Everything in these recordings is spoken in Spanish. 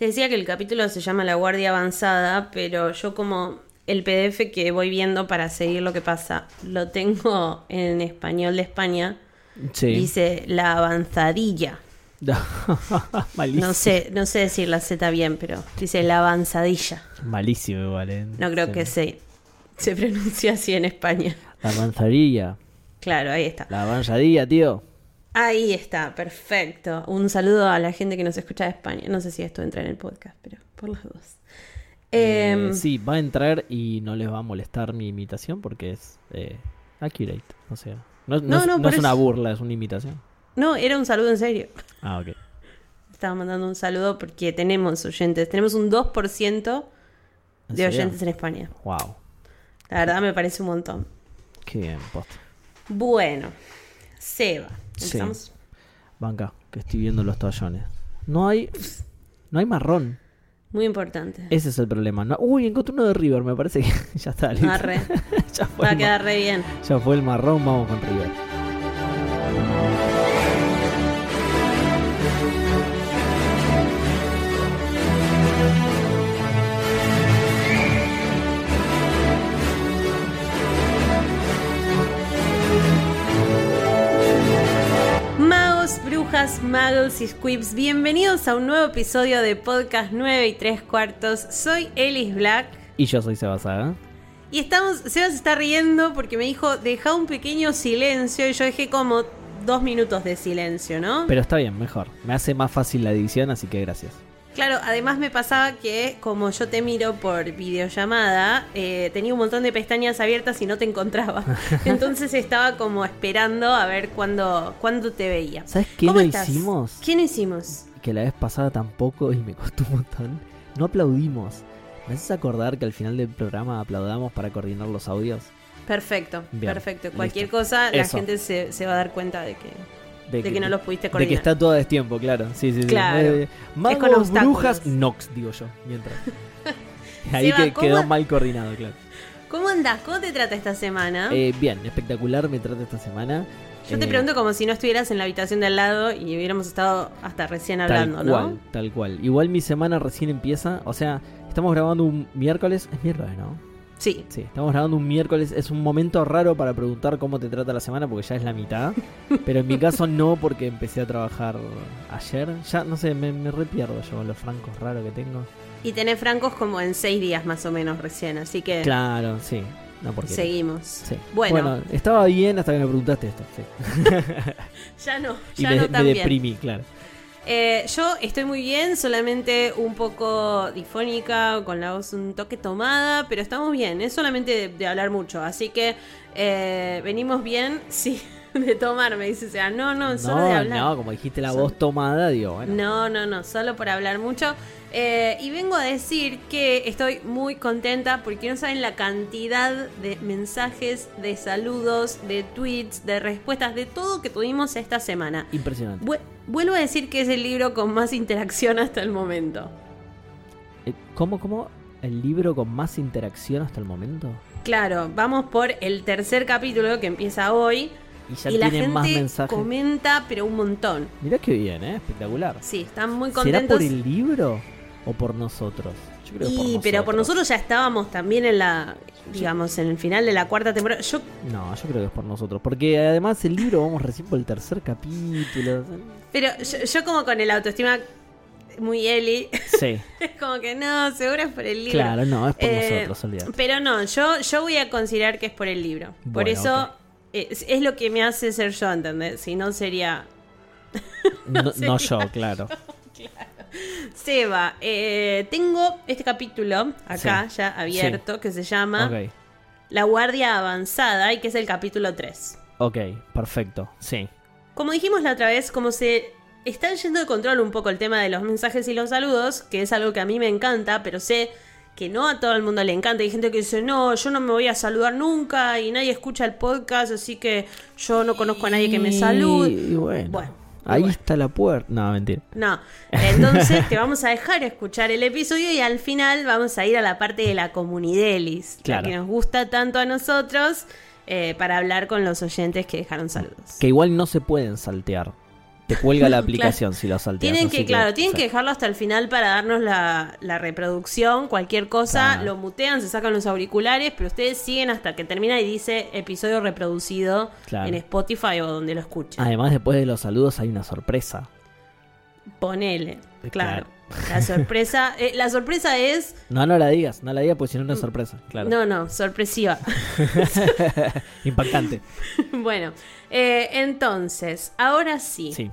Te decía que el capítulo se llama La Guardia Avanzada, pero yo como el PDF que voy viendo para seguir lo que pasa, lo tengo en español de España. Sí. Dice la avanzadilla. Malísimo. No sé, no sé decir la Z bien, pero dice la avanzadilla. Malísimo igual, ¿eh? No creo que se, se pronuncie así en España. La avanzadilla. Claro, ahí está. La avanzadilla, tío. Ahí está, perfecto. Un saludo a la gente que nos escucha de España. No sé si esto entra en el podcast, pero por las dos. Eh, sí, va a entrar y no les va a molestar mi imitación porque es eh, accurate. O sea, no, no No, es, no, es una burla, es una imitación. No, era un saludo en serio. Ah, ok. Estaba mandando un saludo porque tenemos oyentes. Tenemos un 2% ¿En de oyentes en España. Wow. La verdad me parece un montón. Qué bien. Bueno, Seba. Sí. Banca, que estoy viendo los toallones. No hay. No hay marrón. Muy importante. Ese es el problema. No, uy, encontré uno de River, me parece que ya está. listo. Arre. ya, fue Va a quedar re bien. ya fue el marrón, vamos con River. Brujas, muggles y squibs, bienvenidos a un nuevo episodio de Podcast 9 y 3 cuartos. Soy Elis Black Y yo soy Sebasaga. y estamos. Sebas se está riendo porque me dijo, deja un pequeño silencio y yo dejé como dos minutos de silencio, ¿no? Pero está bien, mejor. Me hace más fácil la edición, así que gracias. Claro, además me pasaba que como yo te miro por videollamada, eh, tenía un montón de pestañas abiertas y no te encontraba. Entonces estaba como esperando a ver cuándo, cuándo te veía. ¿Sabes qué ¿Cómo no estás? hicimos? ¿Qué no hicimos? Que la vez pasada tampoco y me costó un montón. No aplaudimos. ¿Me haces acordar que al final del programa aplaudamos para coordinar los audios? Perfecto, Bien, perfecto. Cualquier listo. cosa, la Eso. gente se, se va a dar cuenta de que, de que no los pudiste De que coordinar. está todo a destiempo, claro. Sí, sí, sí. Claro. Eh, magos, con obstáculos. brujas, Nox, digo yo. Mientras. Ahí Seba, que ¿cómo- quedó mal coordinado, claro. ¿Cómo andás? ¿Cómo te trata esta semana? Eh, bien, espectacular me trata esta semana. yo te Eh, pregunto como si no estuvieras en la habitación de al lado y hubiéramos estado hasta recién hablando, tal ¿no? cual, tal cual. Igual mi semana recién empieza. O sea, estamos grabando un miércoles. Es miércoles, ¿no? Sí. Sí, estamos grabando un miércoles. Es un momento raro para preguntar cómo te trata la semana porque ya es la mitad. Pero en mi caso no, porque empecé a trabajar ayer. Ya, no sé, me, me repierdo yo con los francos raros que tengo. Y tenés francos como en seis días más o menos recién, así que Claro, sí. No, porque. seguimos. Sí. Bueno, estaba bien hasta que me preguntaste esto. Sí. ya no, Y ya me, no me tan bien. deprimí, claro. Eh, yo estoy muy bien, solamente un poco difónica, con la voz un toque tomada, pero estamos bien, es solamente de, de hablar mucho, así que eh, venimos bien, sí, de tomar, me dice, o sea, no, no, solo de hablar. no, como dijiste la voz tomada, digo, bueno. No, no, no, solo por hablar mucho. Eh, y vengo a decir que estoy muy contenta porque no saben la cantidad de mensajes, de saludos, de tweets, de respuestas, de todo que tuvimos esta semana. Impresionante. Vu- vuelvo a decir que es el libro con más interacción hasta el momento. Eh, ¿Cómo, cómo? ¿El libro con más interacción hasta el momento? Claro, vamos por el tercer capítulo que empieza hoy. Y ya y la tienen más gente mensajes. comenta, pero un montón. Mirá qué bien, ¿eh? Espectacular. Sí, están muy ¿Será contentos. por el libro o por nosotros? Yo creo Y, pero por nosotros ya estábamos también en la, digamos, en el final de la cuarta temporada. Yo, No, yo creo que es por nosotros. Porque además el libro vamos recién por el tercer capítulo. pero yo, yo como con el autoestima muy Eli, Sí, es como que no, seguro es por el libro. claro, no, es por Eh, nosotros, olvídate. Pero no, yo, yo voy a considerar que es por el libro. por eso es, es lo que me hace ser yo, ¿entendés? Si no sería No, sé. no yo, claro. Seba. eh, tengo este capítulo acá Sí. ya abierto que se llama La Guardia Avanzada y que es el capítulo 3. ok, perfecto. Sí, Como dijimos la otra vez, como se están yendo de control un poco el tema de los mensajes y los saludos, que es algo que a mí me encanta, pero sé que no a todo el mundo le encanta. Hay gente que dice, no, yo no me voy a saludar nunca y nadie escucha el podcast, así que yo no conozco a nadie que me salude. Y bueno, Bueno, ahí bueno. está la puerta. No, mentira. No, entonces te vamos a dejar escuchar el episodio y al final vamos a ir a la parte de la comunidelis, Claro. la que nos gusta tanto a nosotros, eh, para hablar con los oyentes que dejaron saludos. Que igual no se pueden saltear. Te cuelga la aplicación si lo salteas. Tienen que, claro, tienen que dejarlo hasta el final para darnos la, la reproducción, cualquier cosa, Claro. lo mutean, se sacan los auriculares, pero ustedes siguen hasta que termina y dice episodio reproducido Claro. en Spotify o donde lo escuchen. Además, después de los saludos hay una sorpresa. Ponele, Eh, claro. La sorpresa, eh, la sorpresa es, No, no la digas, no la digas porque si no no es sorpresa. Claro. no, no, sorpresiva. Impactante. bueno, eh, entonces, ahora sí. Sí,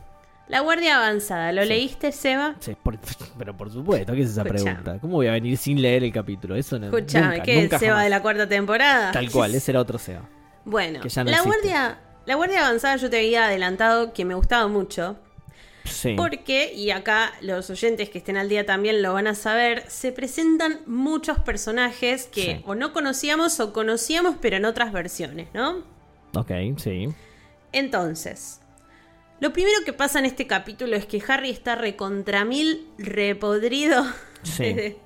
La Guardia Avanzada, ¿lo Sí. leíste, Seba? sí, por- pero por supuesto, ¿qué es esa pregunta? ¿Cómo voy a venir sin leer el capítulo? Eso no. Escuchame, ¿qué? nunca ¿Seba jamás. de la cuarta temporada? Tal cual, ese era otro Seba. Bueno, que ya no la existe. guardia, la guardia avanzada yo te había adelantado que me gustaba mucho. Sí. Porque, y acá los oyentes que estén al día también lo van a saber, se presentan muchos personajes que Sí. o no conocíamos o conocíamos pero en otras versiones, ¿no? Ok, sí. Entonces, lo primero que pasa en este capítulo es que Harry está recontra mil repodrido Sí. de,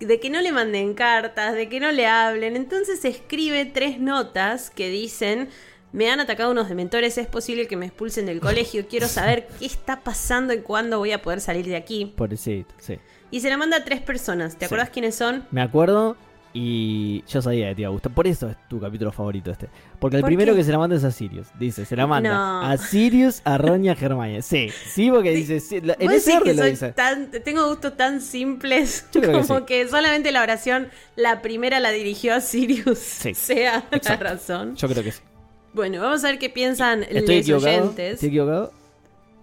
de que no le manden cartas, de que no le hablen. Entonces escribe tres notas que dicen, me han atacado unos dementores, es posible que me expulsen del colegio, quiero saber qué está pasando y cuándo voy a poder salir de aquí. Pobrecito, sí. Y se la manda a tres personas, ¿te Sí. acuerdas quiénes son? Me acuerdo y yo sabía que te iba a gustar. Por eso es tu capítulo favorito este. Porque el ¿Por primero qué? que se la manda es a Sirius. Dice, se la manda No. a Sirius, a Roña, a Hermione. Sí, sí, porque dice, sí, en ¿Vos ese orden lo dice. tan- tengo gustos tan simples Yo creo que como sí. que, solamente la oración, la primera la dirigió a Sirius, Sí. sea Exacto. la razón. Yo creo que sí. Bueno, vamos a ver qué piensan ¿Estoy los equivocado? oyentes. ¿Estoy equivocado?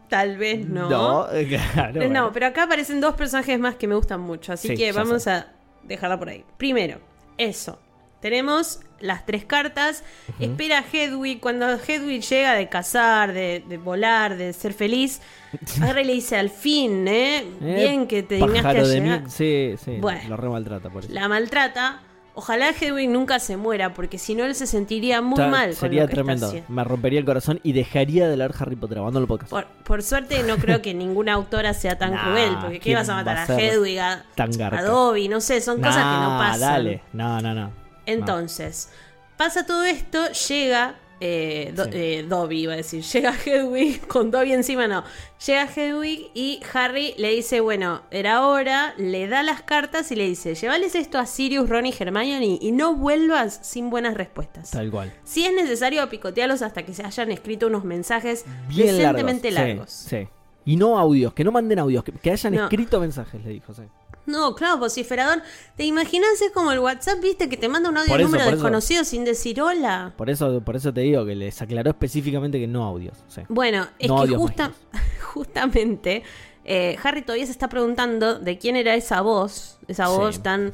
Tal vez no. No, claro, No, bueno. pero acá aparecen dos personajes más que me gustan mucho, así Sí, que vamos a dejarla por ahí. Primero, eso. Tenemos las tres cartas. Espera a Hedwig. Cuando Hedwig llega de cazar, de, de volar, de ser feliz, Harry le dice al fin, ¿eh? Eh, Bien que te dignaste a llegar. Sí, sí. Bueno. Lo re maltrata por eso. La maltrata. Ojalá Hedwig nunca se muera, porque si no él se sentiría muy mal. con Sería lo que está tremendo. Me rompería el corazón y dejaría de leer Harry Potter. Abandono el podcast. Por, por suerte no creo que ninguna autora sea tan Nah, cruel, porque ¿qué ¿quién vas a matar a, a Hedwig, a, a? Dobby? No sé, son cosas que no pasan. Dale. No, no, no. Entonces, pasa todo esto, llega eh, Do- Sí. eh, Dobby, iba a decir, llega Hedwig, con Dobby encima no, llega Hedwig y Harry le dice, bueno, era hora, le da las cartas y le dice, llévales esto a Sirius, Ron y Hermione y no vuelvas sin buenas respuestas. Tal cual. Si es necesario, picotealos hasta que se hayan escrito unos mensajes Bien decentemente largos. largos. Sí, sí. Y no audios, que no manden audios, que, que hayan No. escrito mensajes, le dijo. Sí. No, claro, vociferador. ¿Te imaginas? Es como el WhatsApp, viste, que te manda un audio de número desconocido sin decir hola. Por eso, por eso te digo que les aclaró específicamente que no audios. Sí. Bueno, es No que justa- justamente eh, Harry todavía se está preguntando de quién era esa voz, esa Sí. voz tan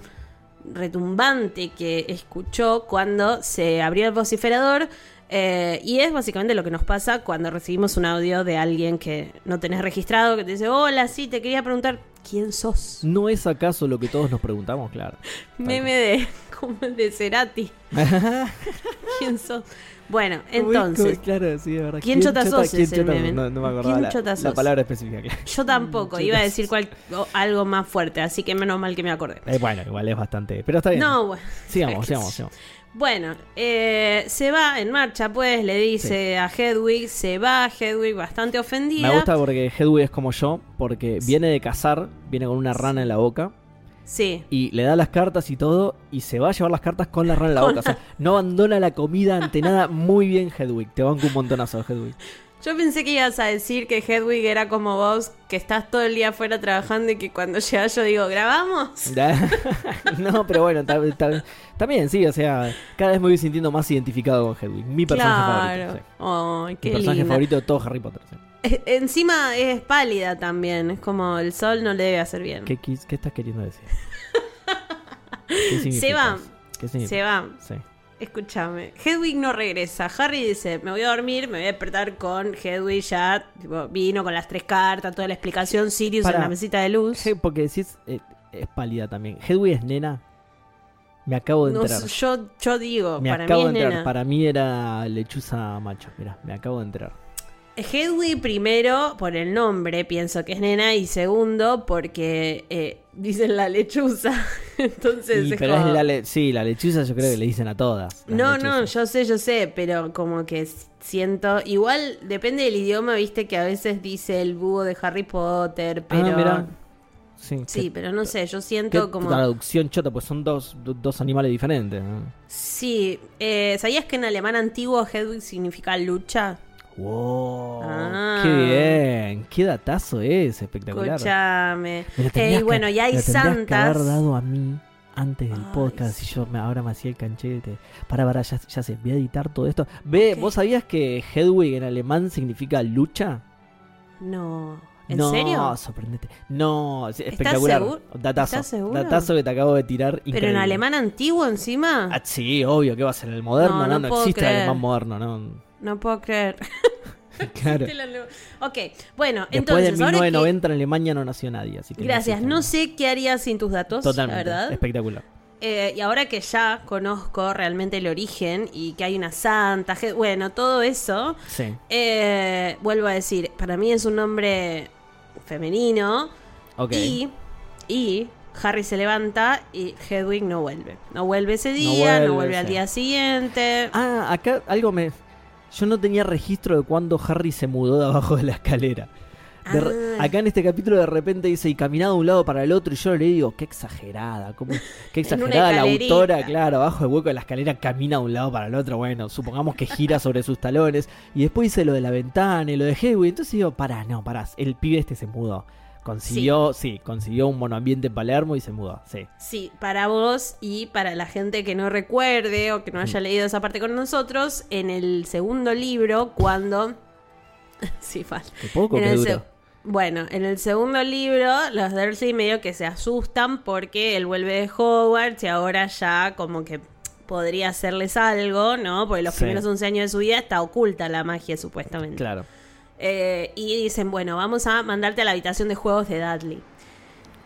retumbante que escuchó cuando se abrió el vociferador. eh, y es básicamente lo que nos pasa cuando recibimos un audio de alguien que no tenés registrado, que te dice, hola, sí, te quería preguntar, ¿quién sos? ¿No es acaso lo que todos nos preguntamos? Claro. Meme de, como el de Cerati. ¿Quién sos? Bueno, entonces, claro, sí, de verdad. ¿Quién chota sos quién es el chota meme? No, no me acordaba ¿Quién la, chota la sos? palabra específica. claro. yo tampoco, iba a decir cual- o- algo más fuerte, así que menos mal que me acordé. Eh, bueno, igual es bastante. Pero está bien. No, bueno. sigamos, sigamos, sigamos. Bueno, eh, se va en marcha, pues, le dice a Hedwig, se va Hedwig bastante ofendida. Me gusta porque Hedwig es como yo, porque viene de cazar, viene con una rana en la boca. Sí. Y le da las cartas y todo, y se va a llevar las cartas con la rana en la boca. O sea, no abandona la comida ante nada. Muy bien, Hedwig. Te banco un montonazo, Hedwig. Yo pensé que ibas a decir que Hedwig era como vos, que estás todo el día afuera trabajando y que cuando llegas yo digo, ¿grabamos? no, pero bueno, ta- ta- también sí, o sea, cada vez me voy sintiendo más identificado con Hedwig. Mi personaje claro. favorito. sí. Mi qué personaje linda. favorito de todo Harry Potter. sí. Encima es pálida también, es como el sol no le debe hacer bien. ¿Qué, qué estás queriendo decir? ¿Qué Se va. Se va. Sí. Escúchame, Hedwig no regresa. Harry dice, me voy a dormir, me voy a despertar con Hedwig ya, tipo, vino con las tres cartas, toda la explicación, Sirius en la mesita de luz. Porque si es, eh, es pálida también. Hedwig es nena. Me acabo de No enterar. sé, yo, yo digo, me para acabo mí de nena. Para mí era lechuza macho. Mira, me acabo de enterar. Hedwig primero, por el nombre, pienso que es nena, y segundo, porque eh, dicen la lechuza. Entonces Y, es pero como- es la le- sí, la lechuza yo creo que le dicen a todas. No, no, yo sé, yo sé, pero como que siento. Igual depende del idioma, viste que a veces dice el búho de Harry Potter, pero. Ah. Sí, Sí, pero no sé, yo siento como. traducción chota, pues son dos, do- dos animales diferentes. ¿no? Sí, eh, ¿sabías que en alemán antiguo Hedwig significa lucha? Wow, Ah. qué bien, qué datazo es, espectacular. Escúchame. Eh, y bueno, que- y hay me tendrías que santas. haber dado a mí antes del Ay, podcast y sí. yo me, ahora me hacía el canchete. Para, para, ya, ya sé, voy a editar todo esto. Ve. ¿vos sabías que Hedwig en alemán significa lucha? No. ¿En no, serio? sorprendente. No, espectacular. seguro? Datazo. ¿Estás seguro? Datazo que te acabo de tirar. ¿Pero en increíble. alemán antiguo encima? Ah, sí, obvio, ¿qué va a ser? ¿El moderno? No, No, no no, existe el alemán moderno, ¿no? No puedo creer. Claro. ok, bueno, Después entonces. de ahora que- 1990 en Alemania no nació nadie, así que Gracias, no sé qué haría sin tus datos, Totalmente, la verdad. espectacular. Eh, y ahora que ya conozco realmente el origen y que hay una santa, bueno, todo eso, Sí, eh, vuelvo a decir, para mí es un nombre femenino ok. y, y Harry se levanta y Hedwig no vuelve. No vuelve ese día, no vuelve, vuelve, al día siguiente. Ah, acá algo me... Yo no tenía registro de cuando Harry se mudó de abajo de la escalera. De re- Ah. Acá en este capítulo de repente dice y caminaba de un lado para el otro y yo le digo, qué exagerada, cómo, qué exagerada la autora, claro, abajo del hueco de la escalera camina de un lado para el otro, bueno, supongamos que gira sobre sus talones. Y después dice lo de la ventana y lo de Hedwig, entonces digo, pará, no, pará, el pibe este se mudó, consiguió, sí, consiguió un monoambiente en Palermo y se mudó, sí. Sí, para vos y para la gente que no recuerde o que no haya leído esa parte con nosotros, en el segundo libro, cuando... sí, falta. Poco En que el dura. Bueno, en el segundo libro, los Dursley medio que se asustan porque él vuelve de Hogwarts y ahora ya como que podría hacerles algo, ¿no? Porque los Sí. primeros 11 años de su vida está oculta la magia, supuestamente. Claro. Eh, y dicen, bueno, vamos a mandarte a la habitación de juegos de Dudley.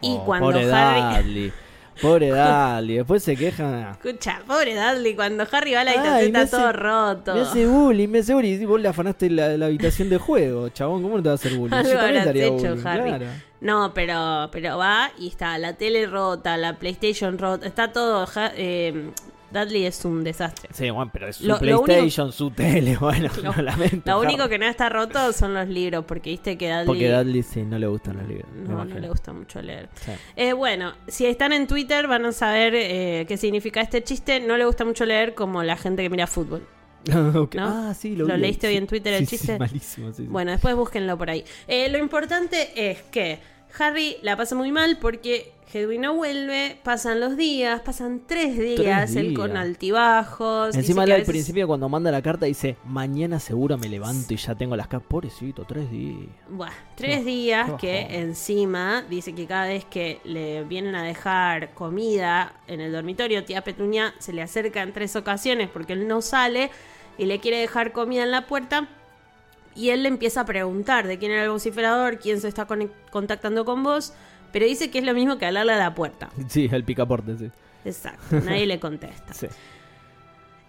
Y Oh, cuando pobre Harry... Dudley. Pobre Dudley. Después se quejan. Escucha, pobre Dudley, cuando Harry va a la habitación está todo roto. Me hace bullying, me hace bullying. Y vos le afanaste la, la habitación de juego, chabón. ¿Cómo no te va a hacer bullying? Algo Yo también hecho, bullying, Harry. claro. No, pero, pero va y está la tele rota, la PlayStation rota, está todo. eh, Dudley es un desastre. Sí, bueno, pero es su Lo- lo PlayStation, su tele, bueno, Lo- lo lamento. Lo único que no está roto son los libros, porque viste que Dudley, Porque Dudley sí, no le gustan los libros. no, no le gusta mucho leer. Sí. Eh, bueno, si están en Twitter van a saber eh, qué significa este chiste. No le gusta mucho leer como la gente que mira fútbol. ¿No? Ah, sí, lo, ¿Lo leíste hoy en Twitter el sí, chiste? malísimo. Bueno, después búsquenlo por ahí. Eh, lo importante es que Harry la pasa muy mal porque Hedwig no vuelve, pasan los días, pasan tres días, él con días. altibajos. Encima él al veces- principio cuando manda la carta dice, mañana seguro me levanto y ya tengo las cartas. Pobrecito, tres días. Buah, tres días que encima dice que cada vez que le vienen a dejar comida en el dormitorio, tía Petunia se le acerca en tres ocasiones porque él no sale y le quiere dejar comida en la puerta. Y él le empieza a preguntar de quién era el vociferador, quién se está contactando con vos, pero dice que es lo mismo que hablarle a la puerta. Sí, el picaporte, sí. Exacto, nadie le contesta. sí.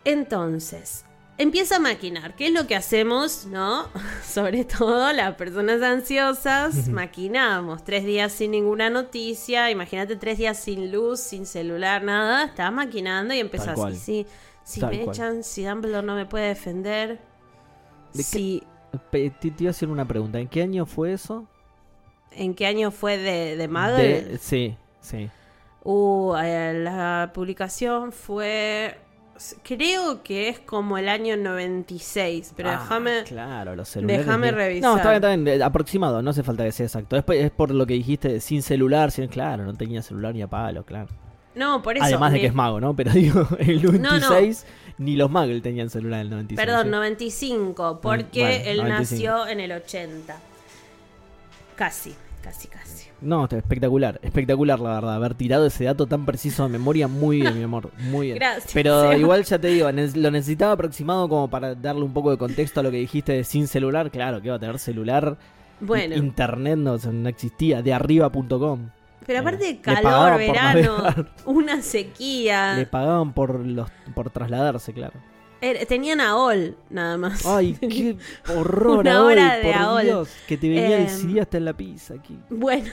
Entonces, empieza a maquinar. ¿Qué es lo que hacemos, no? Sobre todo las personas ansiosas, maquinamos. Tres días sin ninguna noticia, imagínate tres días sin luz, sin celular, nada. Estás maquinando y empezás. Sí, si Tal me cual. echan, si Dumbledore no me puede defender. ¿De qué- Si, Te, te iba a hacer una pregunta. ¿En qué año fue eso? ¿En qué año fue de, de sí, sí. Uh, eh, la publicación fue... Creo que es como el año 96, pero Ah, déjame... Claro, los celulares. déjame de- revisar. No, está bien, está bien. Aproximado, no hace falta que sea exacto. Es, por- es por lo que dijiste, sin celular, sin. Claro, no tenía celular ni a palo, claro. No, por eso... Además de que es mago, ¿no? Pero digo, el No, no. 96, ni los magos tenían celular en el 96. Perdón, ¿eh? 95, porque bueno, él 95. nació en el 80. Casi, casi, casi. No, espectacular, espectacular la verdad. Haber tirado ese dato tan preciso de memoria, muy bien, mi amor, muy bien. Gracias, Pero igual ya te digo, lo necesitaba aproximado como para darle un poco de contexto a lo que dijiste de sin celular. Claro, que iba a tener celular. Bueno, Internet no, no existía, de arriba.com. pero aparte de calor, verano, una sequía. Le pagaban por los por trasladarse, claro. Era- Tenían AOL, nada más. Ay, qué horror Una AOL, hora de por AOL. Dios, que te venía Em, el CD hasta en la pizza aquí. Bueno.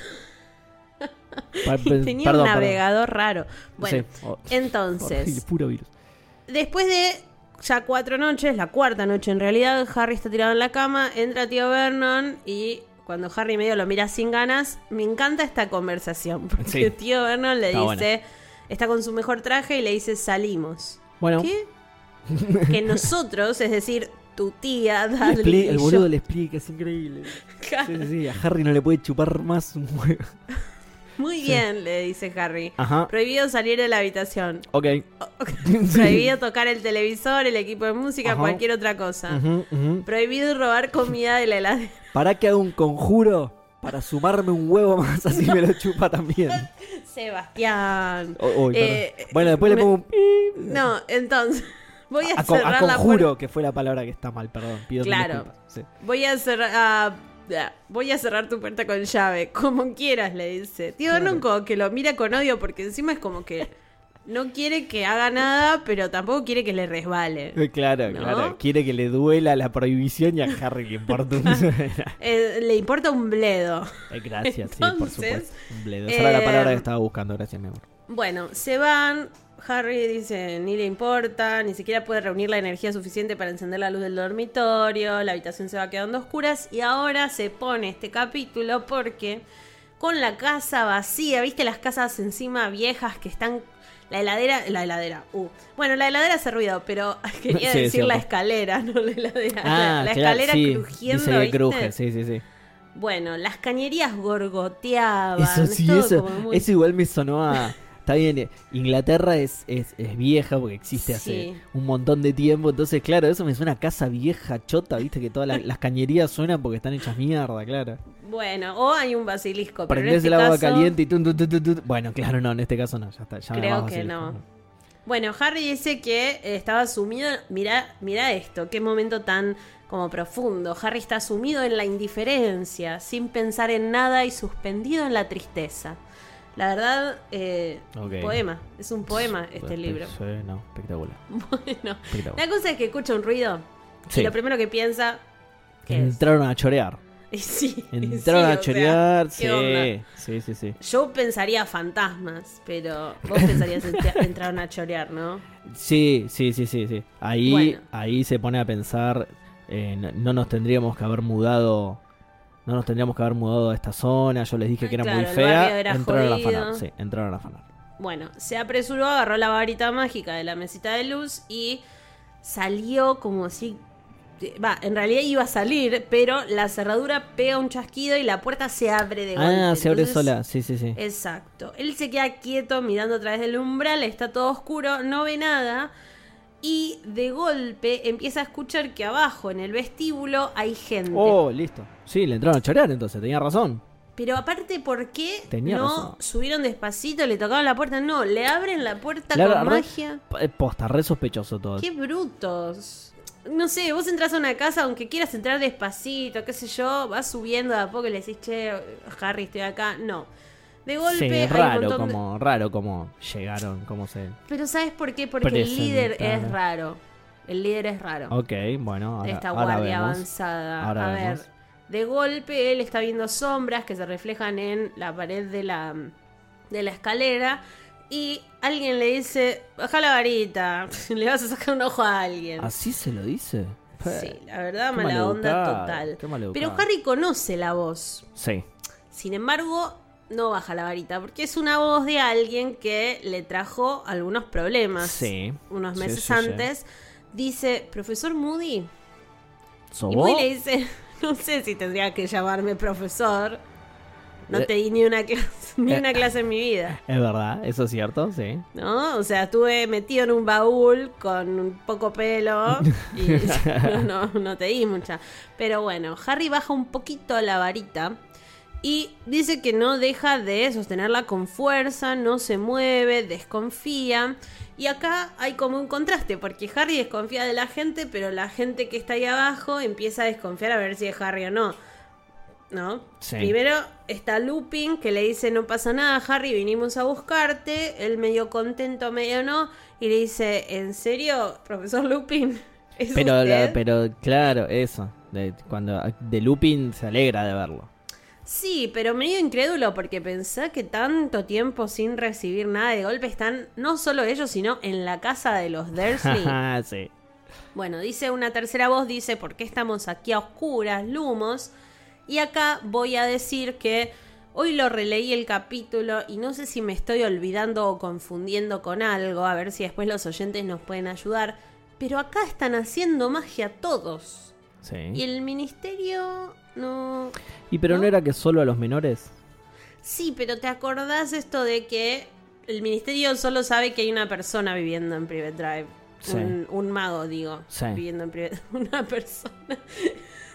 Pa- tenía perdón, un perdón. navegador raro. Bueno, Sí. Oh, entonces, horrible, puro virus. después de ya cuatro noches, la cuarta noche en realidad, Harry está tirado en la cama, entra tío Vernon y cuando Harry medio lo mira sin ganas, me encanta esta conversación. Porque Sí. tío Vernon le Está dice, está con su mejor traje y le dice, salimos. Bueno, ¿Qué? que nosotros, es decir, tu tía, le Dudley expli- y el yo- boludo le explica, es increíble. Sí, sí, sí, a Harry no le puede chupar más un huevo. Muy bien, le dice Harry. Ajá, Prohibido salir de la habitación. ok. Prohibido tocar el televisor, el equipo de música, Ajá. cualquier otra cosa. Ujú. Prohibido robar comida de la heladera. ¿Para que haga un conjuro? Para sumarme un huevo más, así me lo chupa también. Sebastián. Oh, Eh, bueno, después le pongo un. No, entonces. Voy a, A, con- a cerrar la conjuro, puerta. que fue la palabra que está mal, perdón. Pido Claro. Sí. Voy a cerrar. ah, voy a cerrar tu puerta con llave. Como quieras, le dice. Tío Claro. Vernon como que lo mira con odio porque encima es como que no quiere que haga nada, pero tampoco quiere que le resbale. Eh, Claro, ¿No? claro. Quiere que le duela la prohibición y a Harry le importa un... Eh, le importa un bledo. Eh, Gracias, sí, por supuesto. Un bledo. Esa era la palabra que estaba buscando, gracias, mi amor. Bueno, se van. Harry dice, ni le importa, ni siquiera puede reunir la energía suficiente para encender la luz del dormitorio, la habitación se va quedando a oscuras y ahora se pone este capítulo porque con la casa vacía, viste las casas encima viejas que están... La heladera, la heladera, uh. Bueno, la heladera hace ruido, pero quería Sí, decir la escalera, no la heladera. Ah, la, la claro, escalera sí. crujiendo, Dice cruje, sí, sí, sí. Bueno, las cañerías gorgoteaban. Eso es sí, eso, como muy- eso igual me sonó a... Está bien, Inglaterra es, es, es vieja porque existe hace Sí. un montón de tiempo, entonces claro, eso me suena a casa vieja, chota, viste que todas las, las cañerías suenan porque están hechas mierda, claro. Bueno, o hay un basilisco, pero en Prendés este el agua caso- caliente y tun. Bueno, claro, no, en este caso no, ya está. Ya Creo que no. Bueno, Harry dice que estaba sumido. Mira, mira esto, qué momento tan como profundo. Harry está sumido en la indiferencia, sin pensar en nada y suspendido en la tristeza. La verdad, eh, poema. Es un poema este Pues, libro. no, espectacular. Bueno, espectacular. la cosa es que escucha un ruido Sí. y lo primero que piensa. Entraron a chorear. Sí, Entraron sí, a sea, chorear, sí, sí, sí. Yo pensaría fantasmas, pero vos pensarías en- entraron a chorear, ¿no? Sí, sí, sí, sí, sí. Ahí, Bueno. ahí se pone a pensar, eh, no nos tendríamos que haber mudado, no nos tendríamos que haber mudado a esta zona. Yo les dije Ah, que era claro, muy fea. entraron a afanar, sí, entraron a afanar. Bueno, se apresuró, agarró la varita mágica de la mesita de luz y salió como si... Va, en realidad iba a salir, pero la cerradura pega un chasquido y la puerta se abre de golpe. Ah, se abre Entonces- sola, sí, sí, sí. Exacto. Él se queda quieto mirando a través del umbral, está todo oscuro, no ve nada. Y de golpe empieza a escuchar que abajo en el vestíbulo hay gente. Oh, listo. Sí, le entraron a chorear entonces, tenía razón. Pero aparte, ¿por qué Tenía no razón. subieron despacito, le tocaban la puerta? No, le abren la puerta La con magia. P- Posta, re sospechoso todo. ¡Qué brutos! No sé, vos entras a una casa, aunque quieras entrar despacito, qué sé yo, vas subiendo de a poco y le decís, che, Harry, estoy acá. No. De golpe Sí, hay un raro de- como, raro como llegaron, cómo se... Pero ¿sabes por qué? Porque el líder es raro. El líder es raro. Ok, bueno, ahora, esta guardia avanzada. Ahora a vemos. De golpe él está viendo sombras que se reflejan en la pared de la, de la escalera. Y alguien le dice, baja la varita, le vas a sacar un ojo a alguien. ¿Así se lo dice? Sí, la verdad, Qué mala onda total. qué. Pero Harry conoce la voz. Sí. Sin embargo, no baja la varita, porque es una voz de alguien que le trajo algunos problemas. Sí. Unos meses sí, sí. antes. Dice, profesor Moody. ¿Sos Y? Moody le dice, no sé si tendría que llamarme profesor. No Eh. te di ni una clase, ni Eh. una clase en mi vida. Es verdad, eso es cierto, sí. ¿No? O sea, estuve metido en un baúl con un poco pelo y no, no, no te di mucha. Pero bueno, Harry baja un poquito la varita y dice que no deja de sostenerla con fuerza, no se mueve, desconfía. Y acá hay como un contraste, porque Harry desconfía de la gente, pero la gente que está ahí abajo empieza a desconfiar a ver si es Harry o no. ¿No? Sí. Primero está Lupin que le dice no pasa nada Harry, vinimos a buscarte, él medio contento, medio no, y le dice, ¿en serio, profesor Lupin? ¿Es Pero, la- usted?". pero claro, eso. De, cuando de Lupin se alegra de verlo. Sí, pero medio incrédulo porque pensé que tanto tiempo sin recibir nada de golpe están no solo ellos, sino en la casa de los Dursley. sí. Bueno, dice una tercera voz, dice, ¿por qué estamos aquí a oscuras, lumos? Y acá voy a decir que hoy lo releí el capítulo y no sé si me estoy olvidando o confundiendo con algo, a ver si después los oyentes nos pueden ayudar, pero acá están haciendo magia todos. Sí. Y el ministerio no... ¿Y pero no, ¿no? era que solo a los menores? Sí, pero ¿te acordás esto de que el ministerio solo sabe que hay una persona viviendo en Private Drive? Sí. Un, un mago, digo. Sí. Viviendo en Private Una persona.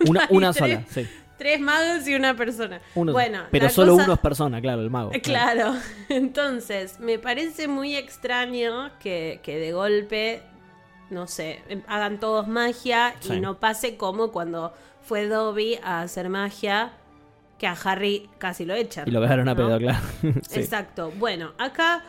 Una, Hay una tres- sola, sí. Tres magos y una persona. Uno- bueno, pero solo cosa- uno es persona, claro, el mago. Eh, Claro, entonces me parece muy extraño que, que de golpe, no sé, hagan todos magia y no pase como cuando fue Dobby a hacer magia, que a Harry casi lo echan. Y lo dejaron a pedo, claro. Sí. Exacto. Bueno, acá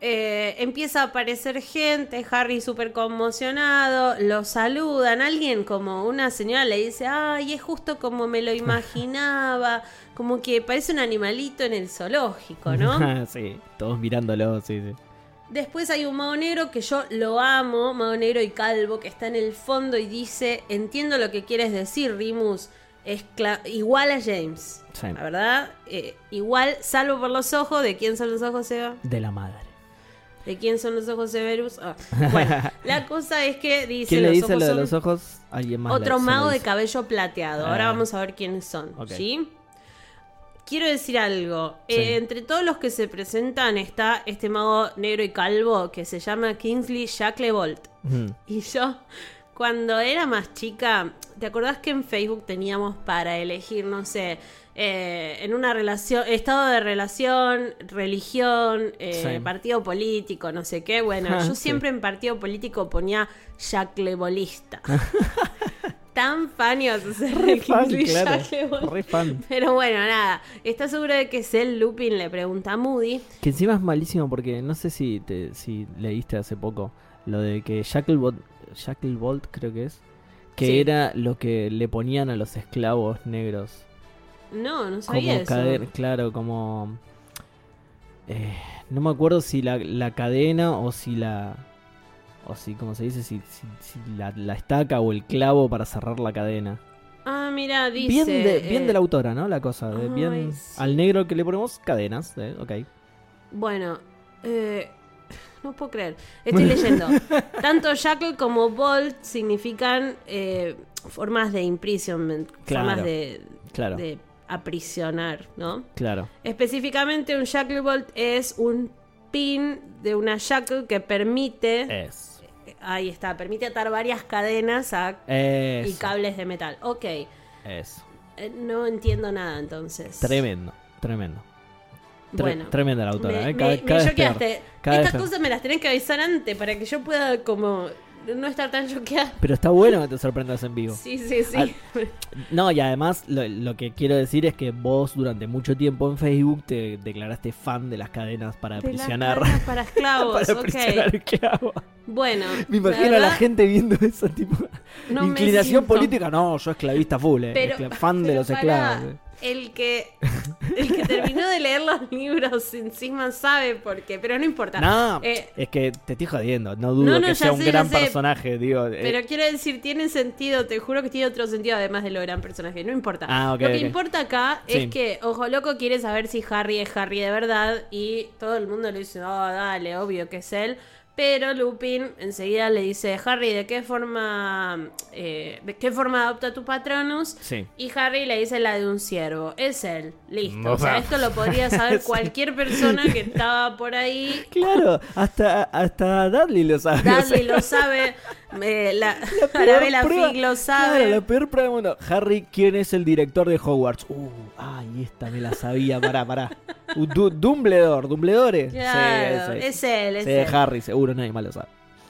eh, empieza a aparecer gente, Harry súper conmocionado, lo saludan, alguien como una señora le dice, ay, es justo como me lo imaginaba, como que parece un animalito en el zoológico, ¿no? sí, todos mirándolo, sí, sí. Después hay un mago negro que yo lo amo, mago negro y calvo, que está en el fondo y dice, entiendo lo que quieres decir, Rimus, es igual a James. Sí. La verdad, eh, igual, salvo por los ojos, ¿de quién son los ojos, Eva? De la madre. ¿De quién son los ojos Severus? Ah, Bueno, la cosa es que dice ¿Quién le los dice ojos lo de son los ojos? Alguien más. otro mago de cabello plateado. Ah. Ahora vamos a ver quiénes son. ¿sí? Quiero decir algo. Sí. Eh, entre todos los que se presentan está este mago negro y calvo que se llama Kingsley Shacklebolt. Y yo, cuando era más chica, ¿te acordás que en Facebook teníamos para elegir, no sé, eh, en una relación, estado de relación, religión, eh, Sí. partido político, no sé qué? Bueno, yo Sí. siempre en partido político ponía Shacklebollista. Tan fan ibas a ser Re fan, claro. Re fan. Pero bueno, nada. ¿Estás seguro de que es él? Lupin le pregunta a Moody. Que encima es malísimo porque no sé si te, si leíste hace poco lo de que Shacklebolt, Shacklebolt creo que es, que Sí. era lo que le ponían a los esclavos negros. No, no Como sabía eso. cadena, claro, como... eh, no me acuerdo si la, la cadena o si la... O si, como se dice, si, si- si la, la estaca o el clavo para cerrar la cadena. Ah, mira, dice. bien, de, bien eh, de la autora, ¿no? La cosa. de ay, bien sí. Al negro que le ponemos cadenas. eh, ok. Bueno, eh, no puedo creer. Estoy leyendo. Tanto Shackle como Bolt significan eh, formas de imprisonment, Claro, formas de, Claro, de aprisionar, ¿no? claro. Específicamente un Shackle Bolt es un pin de una shackle que permite, Es. Ahí está, permite atar varias cadenas a, y Es. cables de metal. Ok, eh, Es. no entiendo nada entonces. Tremendo, tremendo. Tre- Bueno, tremenda la autora, me, ¿eh? Cada, me cada Estas cosas me las tenés que avisar antes para que yo pueda como no estar tan choqueada. Pero está bueno que te sorprendas en vivo. Sí, sí, sí. Al- No, y además lo, lo que quiero decir es que vos durante mucho tiempo en Facebook te declaraste fan de las cadenas para De las aprisionar. cadenas para esclavos, para esclavos. Bueno, Me imagino a la gente viendo eso, tipo. no inclinación política, no, yo esclavista full, eh, Pero- escla- fan de los esclavos. eh. El que, el que terminó de leer los libros encima sabe por qué, pero no importa. No, Eh, es que te estoy jodiendo, no dudo No, no, que sea un sé, gran personaje, digo. eh, Pero quiero decir, tiene sentido, te juro que tiene otro sentido además de lo gran personaje, no importa. Ah, lo que importa acá Sí. es que Ojo Loco quiere saber si Harry es Harry de verdad y todo el mundo le dice, oh, dale, obvio que es él. Pero Lupin enseguida le dice, Harry, ¿de qué forma, eh, de qué forma adopta tu Patronus? Sí. Y Harry le dice la de un ciervo. Es él. Listo. O O sea, esto lo podría saber sí. cualquier persona que estaba por ahí. Claro, hasta, hasta Dudley lo sabe. Dudley lo sabe. eh, la la Arabella Fig lo sabe. Claro, la peor prueba del mundo. Harry, ¿quién es el director de Hogwarts? Uh, ay, esta me la sabía, pará, pará. Du- Dumbledore, Dumbledore. Claro, sí, sí. es él, es Sí, él. Harry, seguro nadie más lo sabe.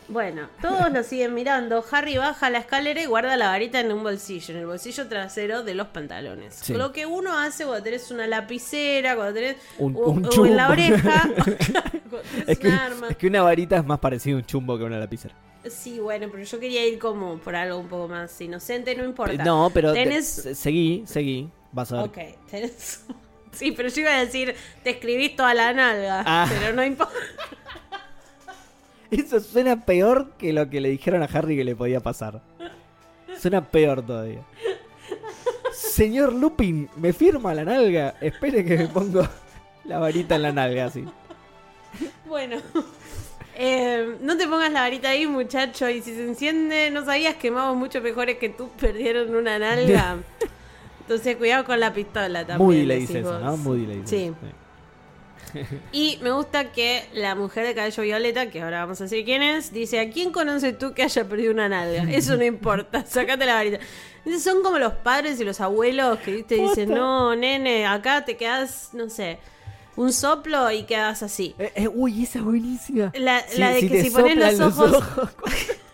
Bueno, todos lo siguen mirando. Harry baja la escalera y guarda la varita en un bolsillo, en el bolsillo trasero de los pantalones. Sí. Lo que uno hace cuando tenés una lapicera, cuando tenés. Un- o, un o en la chumbo. oreja. cuando tenés Es que, un arma. es que una varita es más parecido a un chumbo que una lapicera. Sí, bueno, pero yo quería ir como por algo un poco más inocente, no importa. No, pero Tenés- seguí, seguí. Vas a ver. Ok, tenés... Sí, pero yo iba a decir, te escribís toda la nalga, Ah. pero no importa. Eso suena peor que lo que le dijeron a Harry que le podía pasar. Suena peor todavía. Señor Lupin, ¿me firma la nalga? Espere que me pongo la varita en la nalga así. Bueno, eh, no te pongas la varita ahí, muchacho. Y si se enciende, no sabías que magos mucho mejores que tú perdieron una nalga. Entonces, cuidado con la pistola también. Moody le dice eso. ¿no? Moody le dice Sí. eso, Y me gusta que la mujer de cabello violeta, que ahora vamos a decir quién es, dice: ¿A quién conoces tú que haya perdido una nalga? Eso no importa, sacate la varita. Entonces son como los padres y los abuelos que te dicen. No, nene, acá te quedas, no sé, un soplo y quedas así. Eh, eh, uy, esa es buenísima. La, Sí, la de si que si pones los ojos.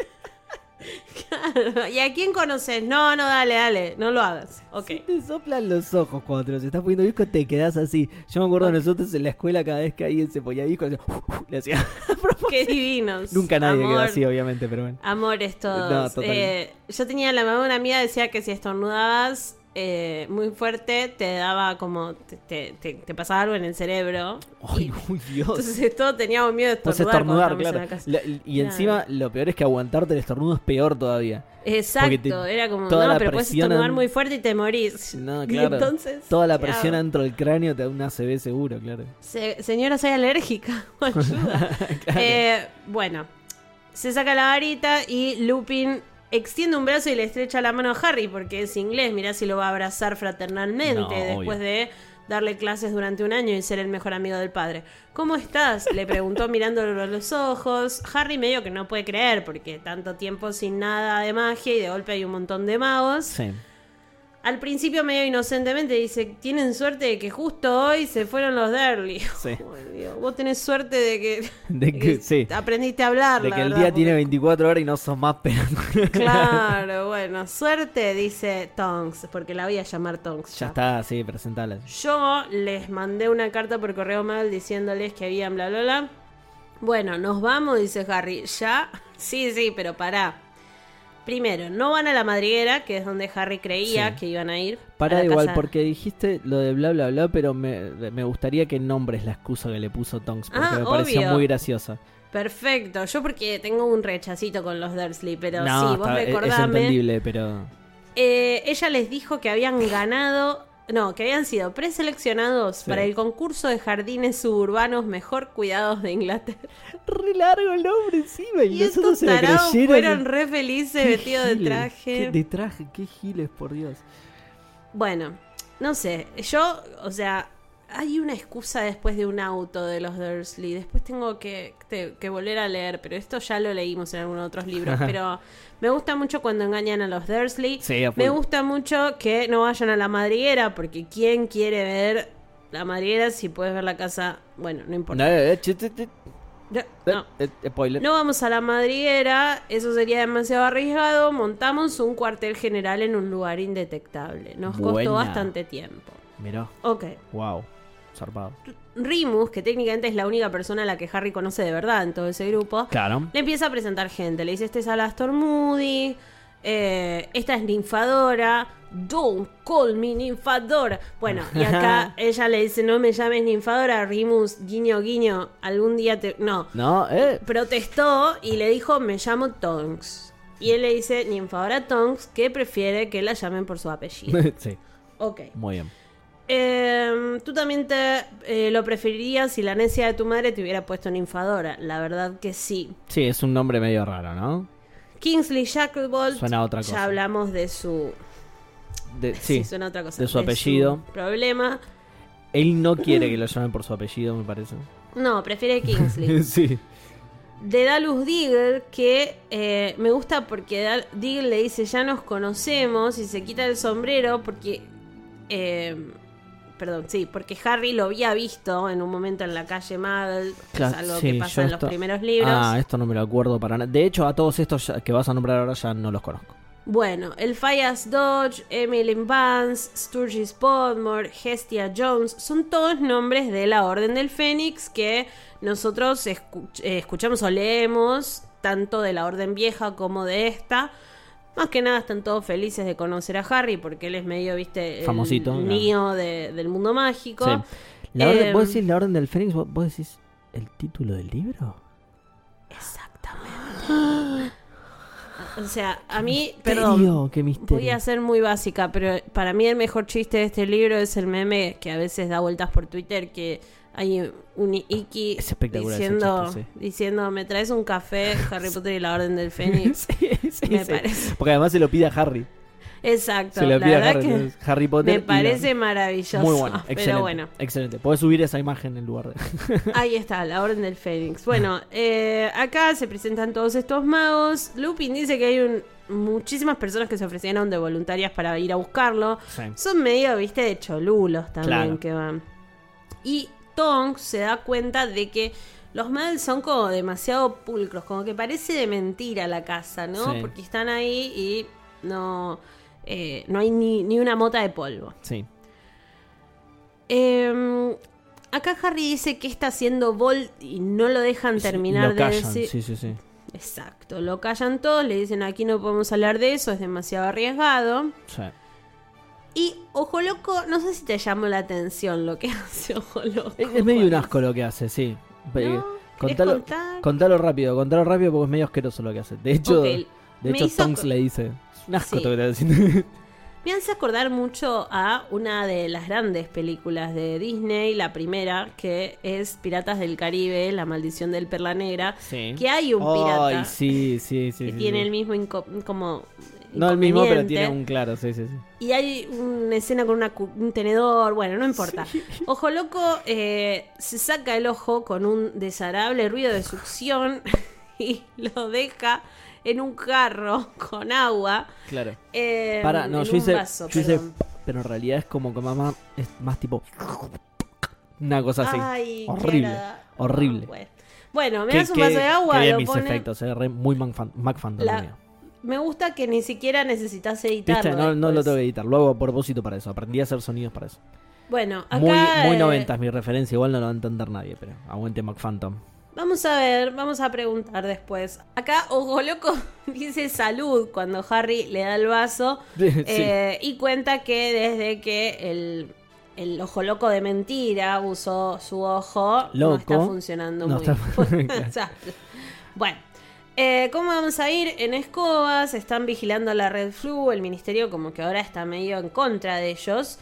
¿Y a quién conoces? No, no, dale, dale, no lo hagas. Ok. Si te soplan los ojos cuando te los estás poniendo visco, te quedas así. Yo me acuerdo de nosotros en la escuela, cada vez que alguien se ponía visco, le hacía- le hacía. Qué divinos. Nunca nadie quedó Amor. así, obviamente, pero bueno. Amores todos. No. Eh, yo tenía la mamá de una amiga decía que si estornudabas eh, muy fuerte te daba como te, te- te- te pasaba algo en el cerebro. Ay, uy, Dios. Entonces todos teníamos miedo de estornudar. estornudar, claro. la y encima, lo peor es que aguantarte el estornudo es peor todavía. Exacto, era como, toda no, la pero puedes estornudar muy fuerte y te morís. No, Y claro. entonces, Toda la ¿qué presión dentro del cráneo te da una ACV seguro, claro. Se- señora, soy alérgica. Ayuda. Eh, bueno, se saca la varita y Lupin extiende un brazo y le estrecha la mano a Harry porque es inglés. Mirá si lo va a abrazar fraternalmente No, después obvio. de darle clases durante un año y ser el mejor amigo del padre. ¿Cómo estás? Le preguntó mirándolo a los ojos. Harry medio que no puede creer porque tanto tiempo sin nada de magia y de golpe hay un montón de magos. Sí. Al principio medio inocentemente dice, tienen suerte de que justo hoy se fueron los Derly. Sí. Vos tenés suerte de que, De que- sí. aprendiste a hablar. De que el verdad, día tiene porque- 24 horas y no sos más pero Claro, bueno, suerte dice Tonks, porque la voy a llamar Tonks. Ya está, sí, presentala. Yo les mandé una carta por correo mail diciéndoles que habían bla bla bla. Bueno, nos vamos, dice Harry. ¿Ya? Sí, sí, pero pará. Primero, no van a la madriguera, que es donde Harry creía Sí. que iban a ir. a Para la igual, casa- porque dijiste lo de bla bla bla, pero me, me gustaría que nombres la excusa que le puso Tonks, porque Ah, me pareció muy graciosa. Perfecto, yo porque tengo un rechacito con los Dursley, pero no, sí, vos está- es- es recordame. entendible, pero. Eh, ella les dijo que habían ganado, no, que habían sido preseleccionados Sí. para el concurso de jardines suburbanos mejor cuidados de Inglaterra. Re largo el nombre encima. Y, Y estos tarados fueron re felices vestidos de traje. qué- de traje, qué giles, por Dios. Bueno, no sé, yo, o sea, hay una excusa después de un auto de los Dursley. Después tengo que, te- que volver a leer, pero esto ya lo leímos en algunos otros libros. pero me gusta mucho cuando engañan a los Dursley. Sí, me gusta mucho que no vayan a la madriguera, porque ¿quién quiere ver la madriguera si puedes ver la casa? Bueno, no importa. eh, No, eh, no. eh. No vamos a la madriguera, eso sería demasiado arriesgado. Montamos un cuartel general en un lugar indetectable. Nos costó Buena. bastante tiempo. Mirá, Ok. wow, zarpado. Rimus, que técnicamente es la única persona a la que Harry conoce de verdad en todo ese grupo, Claro. le empieza a presentar gente. Le dice, este es Alastor Moody, eh, esta es Ninfadora, don't call me Ninfadora. Bueno, y acá ella le dice, no me llames Ninfadora, Rimus, guiño, guiño, algún día te... No, No, eh. protestó y le dijo, me llamo Tonks. Y él le dice, Ninfadora Tonks, que prefiere que la llamen por su apellido. sí, ok. muy bien. Eh, tú también te eh, lo preferirías si la necia de tu madre te hubiera puesto ninfadora. La verdad que sí. Sí, es un nombre medio raro, ¿no? Kingsley Shacklebolt. Suena a otra cosa. Ya hablamos de su. De- Sí, sí, suena a otra cosa. de su apellido. problema. él no quiere que lo llamen por su apellido, me parece. No, prefiere Kingsley. sí. de Dalus Diggle, que eh, me gusta porque Diggle le dice: Ya nos conocemos. Y se quita el sombrero porque. eh, perdón, sí, porque Harry lo había visto en un momento en la calle que Claro, es algo sí, que pasa en los esto- primeros libros. Ah, esto no me lo acuerdo para nada. De hecho, a todos estos ya- que vas a nombrar ahora ya no los conozco. Bueno, el Fias Dodge, Emily Vance, Sturgis Podmore, Hestia Jones, son todos nombres de la Orden del Fénix que nosotros eh, escuchamos o leemos, tanto de la Orden Vieja como de esta. Más que nada están todos felices de conocer a Harry porque él es medio, viste, el Famosito, niño de- del mundo mágico. Sí. La orden- Eh, ¿Vos decís la orden del Fénix? ¿Vos, vos decís el título del libro? Exactamente. o sea, a mí, Misterio, perdón, qué misterio. voy a ser muy básica, pero para mí el mejor chiste de este libro es el meme que a veces da vueltas por Twitter que hay un Iki Es diciendo, chiste, diciendo, me traes un café, Harry Potter y la Orden del Fénix. Sí, sí, Me parece. Porque además se lo pide a Harry. Exacto, Se lo la pide a Harry. que Harry Potter. me la- parece maravilloso. Muy bueno, excelente. Pero bueno, Excelente. Podés subir esa imagen en lugar de. ahí está, la Orden del Fénix. Bueno, eh, acá se presentan todos estos magos. Lupin dice que hay un- muchísimas personas que se ofrecieron de voluntarias para ir a buscarlo. Sí. Son medio, viste, de cholulos también Claro. que van. Y Se da cuenta de que los Muggles son como demasiado pulcros, como que parece de mentira la casa, ¿no? Sí. Porque están ahí y no, eh, no hay ni, ni una mota de polvo. Sí. Eh, acá Harry dice que está haciendo Vold y no lo dejan terminar Lo de callan, decir. Sí, sí, sí. Exacto, lo callan todos, le dicen aquí no podemos hablar de eso, es demasiado arriesgado. Sí. Y Ojo Loco, no sé si te llamó la atención lo que hace Ojo Loco. Es, es medio un asco lo que hace, sí. ¿No? ¿Querés contalo, contalo rápido, contalo rápido porque es medio asqueroso lo que hace. De hecho, Ok, de me hecho Tonks le dice. Es un asco Sí. todo lo que. Me hace acordar mucho a una de las grandes películas de Disney, la primera, que es Piratas del Caribe, La maldición del Perla Negra, sí. que hay un pirata Ay, sí, sí, sí. que tiene el mismo como No el mismo, pero tiene un claro, sí, sí, sí. Y hay una escena con una un tenedor, bueno, no importa. Ojo Loco eh, se saca el ojo con un desagradable ruido de succión y lo deja en un carro con agua. Claro. eh, Para, no, en yo un hice, vaso, yo hice, pero en realidad es como que mamá es más tipo una cosa así. Ay, horrible, horrible. Bueno. Bueno, me das un qué- vaso de agua, qué bien lo mis pone- efectos, eh, re- muy McFandom La-. Me gusta que ni siquiera necesitas editarlo. ¿Viste? No, no lo tengo que editar, lo hago a propósito para eso. Aprendí a hacer sonidos para eso. Bueno, acá muy muy eh, noventas mi referencia, igual no lo va a entender nadie, pero aguante McPhantom. Vamos a ver, vamos a preguntar después. Acá Ojo Loco dice salud cuando Harry le da el vaso Sí. eh, y cuenta que desde que el, el Ojo Loco de mentira usó su ojo, no está funcionando no muy está- bien. Bueno, eh, ¿cómo vamos a ir? En escobas, están vigilando la Red Flu, el ministerio como que ahora está medio en contra de ellos.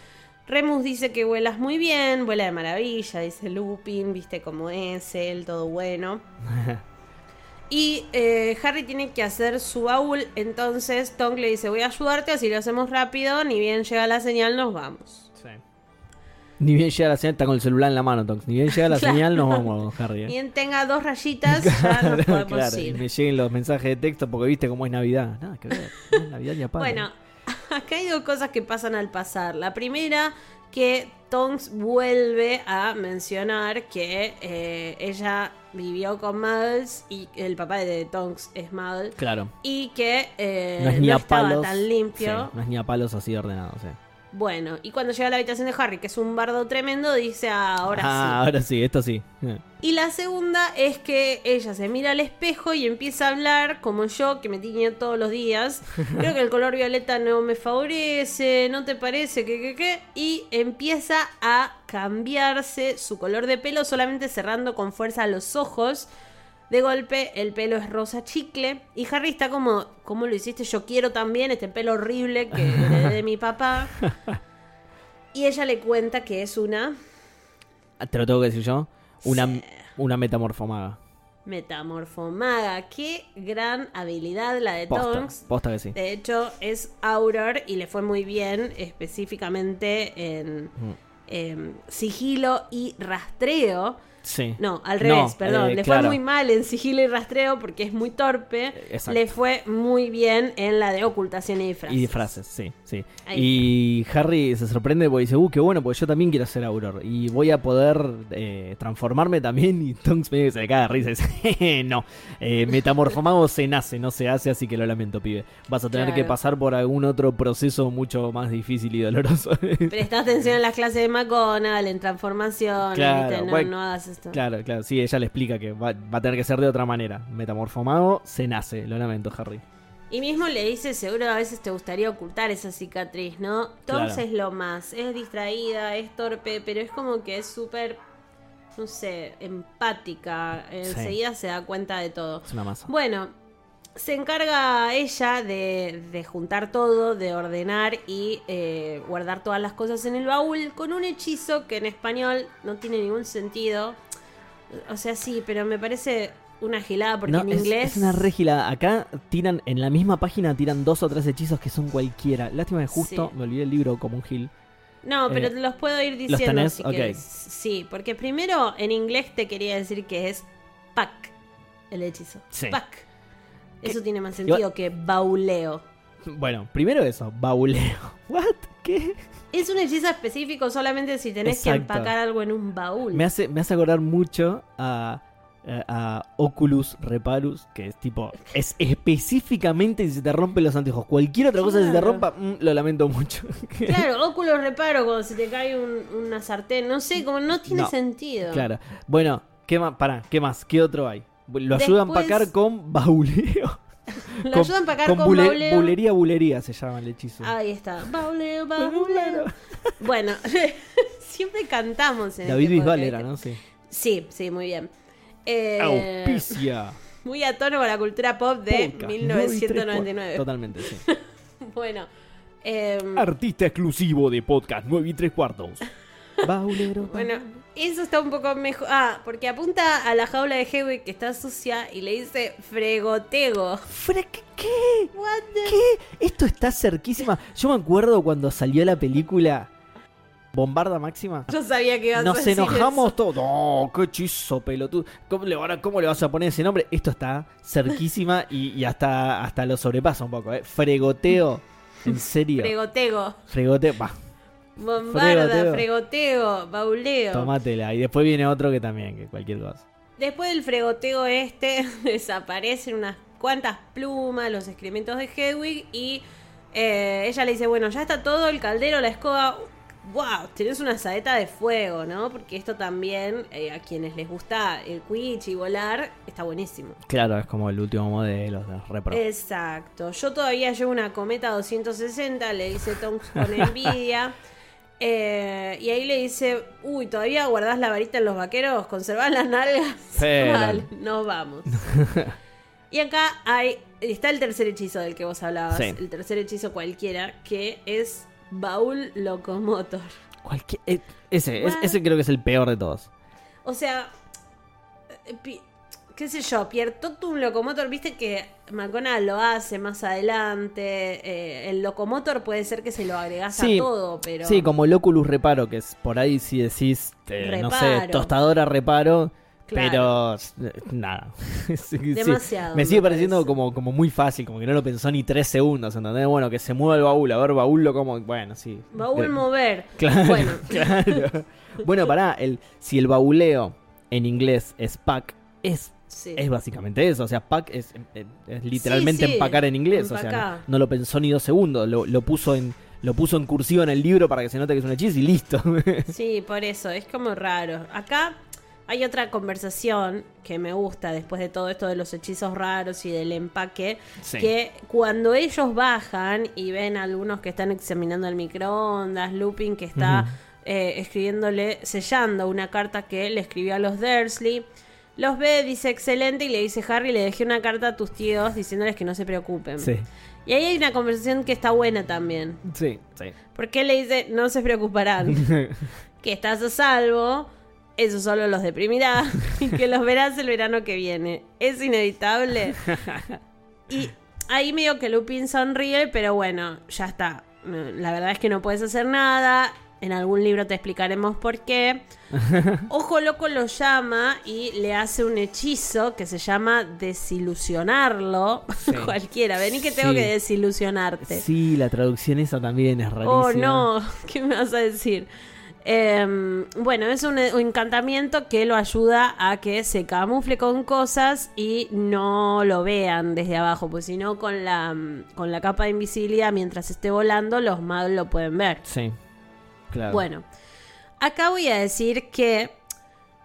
Remus dice que vuelas muy bien, vuela de maravilla, dice Lupin, viste cómo es él, todo bueno. Y eh, Harry tiene que hacer su baúl, entonces Tonk le dice voy a ayudarte, así lo hacemos rápido, ni bien llega la señal, nos vamos. Ni bien llega la señal, está con el celular en la mano, Tonks. Ni bien llega la Claro. señal, nos vamos, Harry. ¿eh? Bien tenga dos rayitas, ya nos podemos claro, y ir. me lleguen los mensajes de texto porque viste cómo es Navidad. Nada que ver, no es Navidad ni a palo. Bueno, acá hay dos cosas que pasan al pasar. La primera, que Tonks vuelve a mencionar que eh, ella vivió con Muggles y el papá de Tonks es Muggle Claro. y que eh, No es ni a estaba palos. tan limpio. sí, no es ni a palos así ordenados. sí. Bueno, y cuando llega a la habitación de Harry, que es un bardo tremendo, dice "Ah, ahora ah, sí. ahora sí, esto sí. Eh. Y la segunda es que ella se mira al espejo y empieza a hablar como yo, que me tiño todos los días. Creo que el color violeta no me favorece, ¿no te parece? ¿Qué, qué, qué? Y empieza a cambiarse su color de pelo solamente cerrando con fuerza los ojos. De golpe el pelo es rosa chicle y Harry está como, ¿cómo lo hiciste? Yo quiero también este pelo horrible que heredé de mi papá. Y ella le cuenta que es una Ah, Te lo tengo que decir yo. Una, Sí. una metamorfomaga. Metamorfomaga. Qué gran habilidad la de Posta, Tonks. posta que sí. De hecho, es Auror y le fue muy bien específicamente en Mm. em, sigilo y rastreo. Sí. No, al No, revés, perdón. eh, le claro. fue muy mal en sigilo y rastreo porque es muy torpe. Exacto. Le fue muy bien en la de ocultación y disfraces. Y disfraces, sí, sí. Ahí y Harry se sorprende porque dice, uh, qué bueno, porque yo también quiero ser Auror. Y voy a poder eh, transformarme también. Y Tonks medio que se le caga de risa y dice, "Jeje, no, eh, metamorfomago se nace, no se hace, así que lo lamento, pibe. Vas a tener Claro. que pasar por algún otro proceso mucho más difícil y doloroso. Presta atención en las clases de McGonagall, en transformación. Claro, no, bueno, no hagas esto. claro, claro, sí, ella le explica que va, va a tener que ser de otra manera. Metamorfomago se nace, lo lamento, Harry. Y mismo le dice, seguro a veces te gustaría ocultar esa cicatriz, ¿no? Tonks Claro. es lo más, es distraída, es torpe, pero es como que es súper, no sé, empática. Enseguida se da cuenta de todo. Es una masa. Bueno, se encarga ella de, de juntar todo, de ordenar y eh, guardar todas las cosas en el baúl con un hechizo que en español no tiene ningún sentido. O sea, sí, pero me parece una gilada porque No, en es, inglés... es una regila. Acá tiran, en la misma página tiran dos o tres hechizos que son cualquiera. Lástima que justo Sí. me olvidé el libro como un gil. No, pero Eh, te los puedo ir ¿los diciendo tenés? si Ok. querés. Sí, porque primero en inglés te quería decir que es pack el hechizo. Sí. Pack. Eso tiene más sentido Igual- que bauleo. Bueno, primero eso, bauleo. ¿What? ¿Qué? Es un hechizo específico solamente si tenés que Exacto. empacar algo en un baúl. Me hace, me hace acordar mucho a, a, a Oculus Reparus, que es tipo, es específicamente si se te rompen los anteojos. Cualquier otra cosa que se te Claro. rompa, mm, lo lamento mucho. Claro, óculos reparo cuando se te cae un- una sartén. No sé, como no tiene No, sentido. claro. Bueno, ¿qué más? Pará, ¿qué más? ¿Qué otro hay? Lo ayuda a Después- empacar con bauleo. Lo ayuda a empacar con, bule- bauleo. Bulería, bulería se llama el hechizo. Ahí está. Bauleo, bauleo. Bueno, siempre cantamos en David este Bisbal podcast. era, ¿no? Sí. Sí, sí, muy bien. Eh, Auspicia. muy a tono con la cultura pop de Podcast, 1999. Totalmente, sí. Bueno, em, Artista exclusivo de podcast 9 y 3 cuartos. Baulero. bueno, eso está un poco mejor. Ah, porque apunta a la jaula de Hedwig que está sucia y le dice fregotego. Fra- ¿Qué? ¿Qué? What the- ¿Qué? Esto está cerquísima. Yo me acuerdo cuando salió la película Bombarda Máxima. Yo sabía que ibas a Nos decir enojamos eso. todos. No, qué hechizo, pelotudo. ¿Cómo le, ahora, ¿Cómo le vas a poner ese nombre? Esto está cerquísima y, y hasta, hasta lo sobrepasa un poco, ¿eh? Fregoteo. ¿En serio? Fregotego. Fregoteo. Va, Bombarda, Fregoteo. fregoteo, bauleo. Y después viene otro que también, que cualquier cosa. Después del fregoteo este, desaparecen unas cuantas plumas, los excrementos de Hedwig y eh, ella le dice, bueno, ya está todo, el caldero, la escoba. ¡Wow! Tenés una saeta de fuego, ¿no? Porque esto también, eh, a quienes les gusta el Quidditch y volar, está buenísimo. Claro, es como el último modelo de Repro. Exacto. Yo todavía llevo una cometa 260, le dice Tonks con envidia. Eh, y ahí le dice, uy, ¿todavía guardás la varita en los vaqueros? ¿Conservás las nalgas? Pero- Vale, nos vamos. y acá hay, está el tercer hechizo del que vos hablabas. Sí. El tercer hechizo cualquiera, que es baúl locomotor. Cualquier, eh, ese, es- What? ese creo que es el peor de todos. O sea, eh, qué sé yo, Pierre Totum Locomotor, viste que McGonagall lo hace más adelante. eh, el Locomotor puede ser que se lo agregás Sí, a todo, pero. Sí, como el Oculus Reparo, que es por ahí si decís, eh, no sé, tostadora reparo, Claro. pero eh, nada. Sí, sí, Demasiado, Me sigue me pareciendo parece. como, como muy fácil, como que no lo pensó ni tres segundos, ¿entendés? Bueno, que se mueva el baúl, a ver, baúl lo como, bueno, sí. Baúl mover. Claro, Bueno, claro. Bueno, pará, el, si el bauleo en inglés es pack, es, sí. es básicamente eso. O sea, pack es, es- es literalmente sí, empacar en inglés. O sea, no, no lo pensó ni dos segundos. Lo, lo puso en lo puso en cursivo en el libro para que se note que es un hechizo y listo. Sí, por eso, es como raro. Acá hay otra conversación que me gusta después de todo esto de los hechizos raros y del empaque, que cuando ellos bajan y ven a algunos que están examinando el microondas, Lupin que está eh, escribiéndole, sellando una carta que le escribió a los Dursley. Los ve, dice excelente y le dice Harry, le dejé una carta a tus tíos diciéndoles que no se preocupen. sí, Y ahí hay una conversación que está buena también. sí, sí. Porque él le dice, no se preocuparán que estás a salvo, eso solo los deprimirá y que los verás el verano que viene. Es inevitable. Y ahí medio que Lupin sonríe, pero bueno, ya está. La verdad es que no puedes hacer nada. En algún libro te explicaremos por qué. Ojo Loco lo llama y le hace un hechizo que se llama desilusionarlo. Sí. Cualquiera, vení que tengo Sí. que desilusionarte. Sí, la traducción esa también es rarísima. Oh, no, ¿qué me vas a decir? Em, bueno, es un, un encantamiento que lo ayuda a que se camufle con cosas y no lo vean desde abajo, pues si no con la, con la capa de invisibilidad mientras esté volando los magos lo pueden ver. Sí, claro. Bueno, acá voy a decir que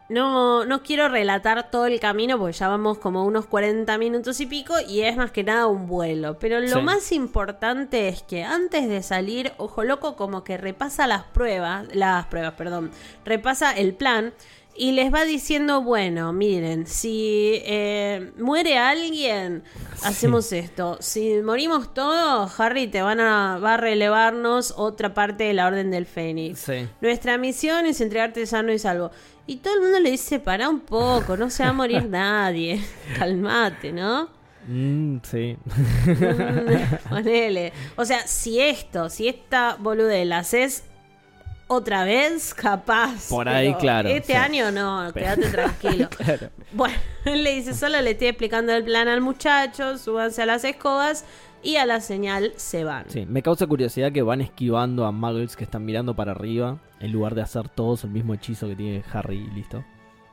No, no quiero relatar todo el camino porque ya vamos como unos 40 minutos y pico y es más que nada un vuelo. Pero lo Sí. más importante es que antes de salir, Ojo Loco como que repasa las pruebas, las pruebas, perdón, repasa el plan y les va diciendo, bueno, miren, si eh, muere alguien, hacemos esto. Si morimos todos, Harry te van a, va a relevarnos otra parte de la Orden del Fénix. Sí. Nuestra misión es entregarte sano y salvo. Y todo el mundo le dice, pará un poco, no se va a morir nadie. Calmate, ¿no? Mm, sí. Ponele. O sea, si esto, si esta boludez la haces otra vez, capaz. Por ahí, claro, Este sí. año no, quédate tranquilo. Claro. Bueno, él le dice, solo le estoy explicando el plan al muchacho, súbanse a las escobas y a la señal se van. Sí, me causa curiosidad que van esquivando a muggles que están mirando para arriba en lugar de hacer todos el mismo hechizo que tiene Harry y listo.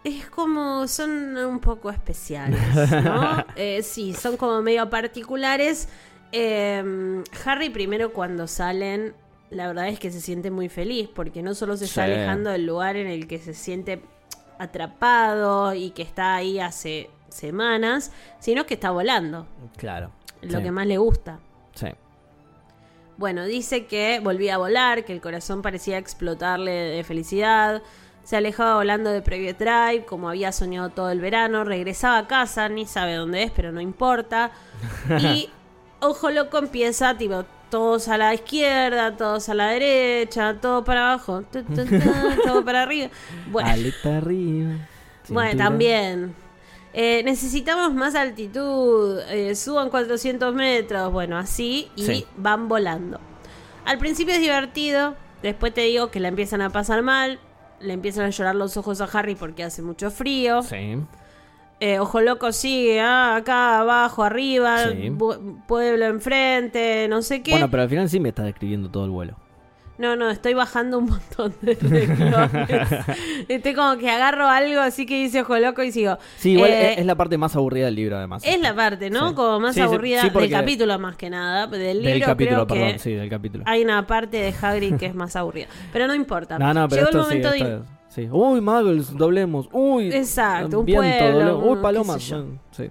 Es como, son un poco especiales, ¿no? Eh, sí, son como medio particulares. Eh, Harry primero cuando salen, la verdad es que se siente muy feliz porque no solo se está Sí. alejando del lugar en el que se siente atrapado y que está ahí hace semanas, sino que está volando, Claro. lo Sí. que más le gusta. Sí. Bueno, dice que volvía a volar, que el corazón parecía explotarle de felicidad. Se alejaba volando de Private Drive, como había soñado todo el verano. Regresaba a casa, ni sabe dónde es, pero no importa. Y Ojo Loco empieza, tipo, todos a la izquierda, todos a la derecha, todo para abajo, tu, tu, tu, todo para arriba. Bueno, Aleta arriba. bueno, también. Eh, necesitamos más altitud. eh, suban 400 metros. Bueno, así. Y Sí. van volando. Al principio es divertido. Después te digo que la empiezan a pasar mal. Le empiezan a llorar los ojos a Harry porque hace mucho frío. Sí. Eh, Ojo Loco sigue. ah, acá, abajo, arriba. Sí. pueblo enfrente. No sé qué. Bueno, pero al final sí me está describiendo todo el vuelo. No, no, estoy bajando un montón de. Estoy como que agarro algo así que dice Ojo Loco y sigo. Sí, igual Eh, es, la parte más aburrida del libro, además. Es la parte, ¿no? Sí. Como más Sí, aburrida sí, del capítulo más que nada. Del libro Del capítulo, creo perdón, que sí, del capítulo. hay una parte de Hagrid que es más aburrida. Pero no importa. No, no, pero Llegó el esto sí, momento de... sí. Uy, muggles, doblemos. Uy, Exacto, un viento, pueblo, doblemos. Uy, palomas. Sí.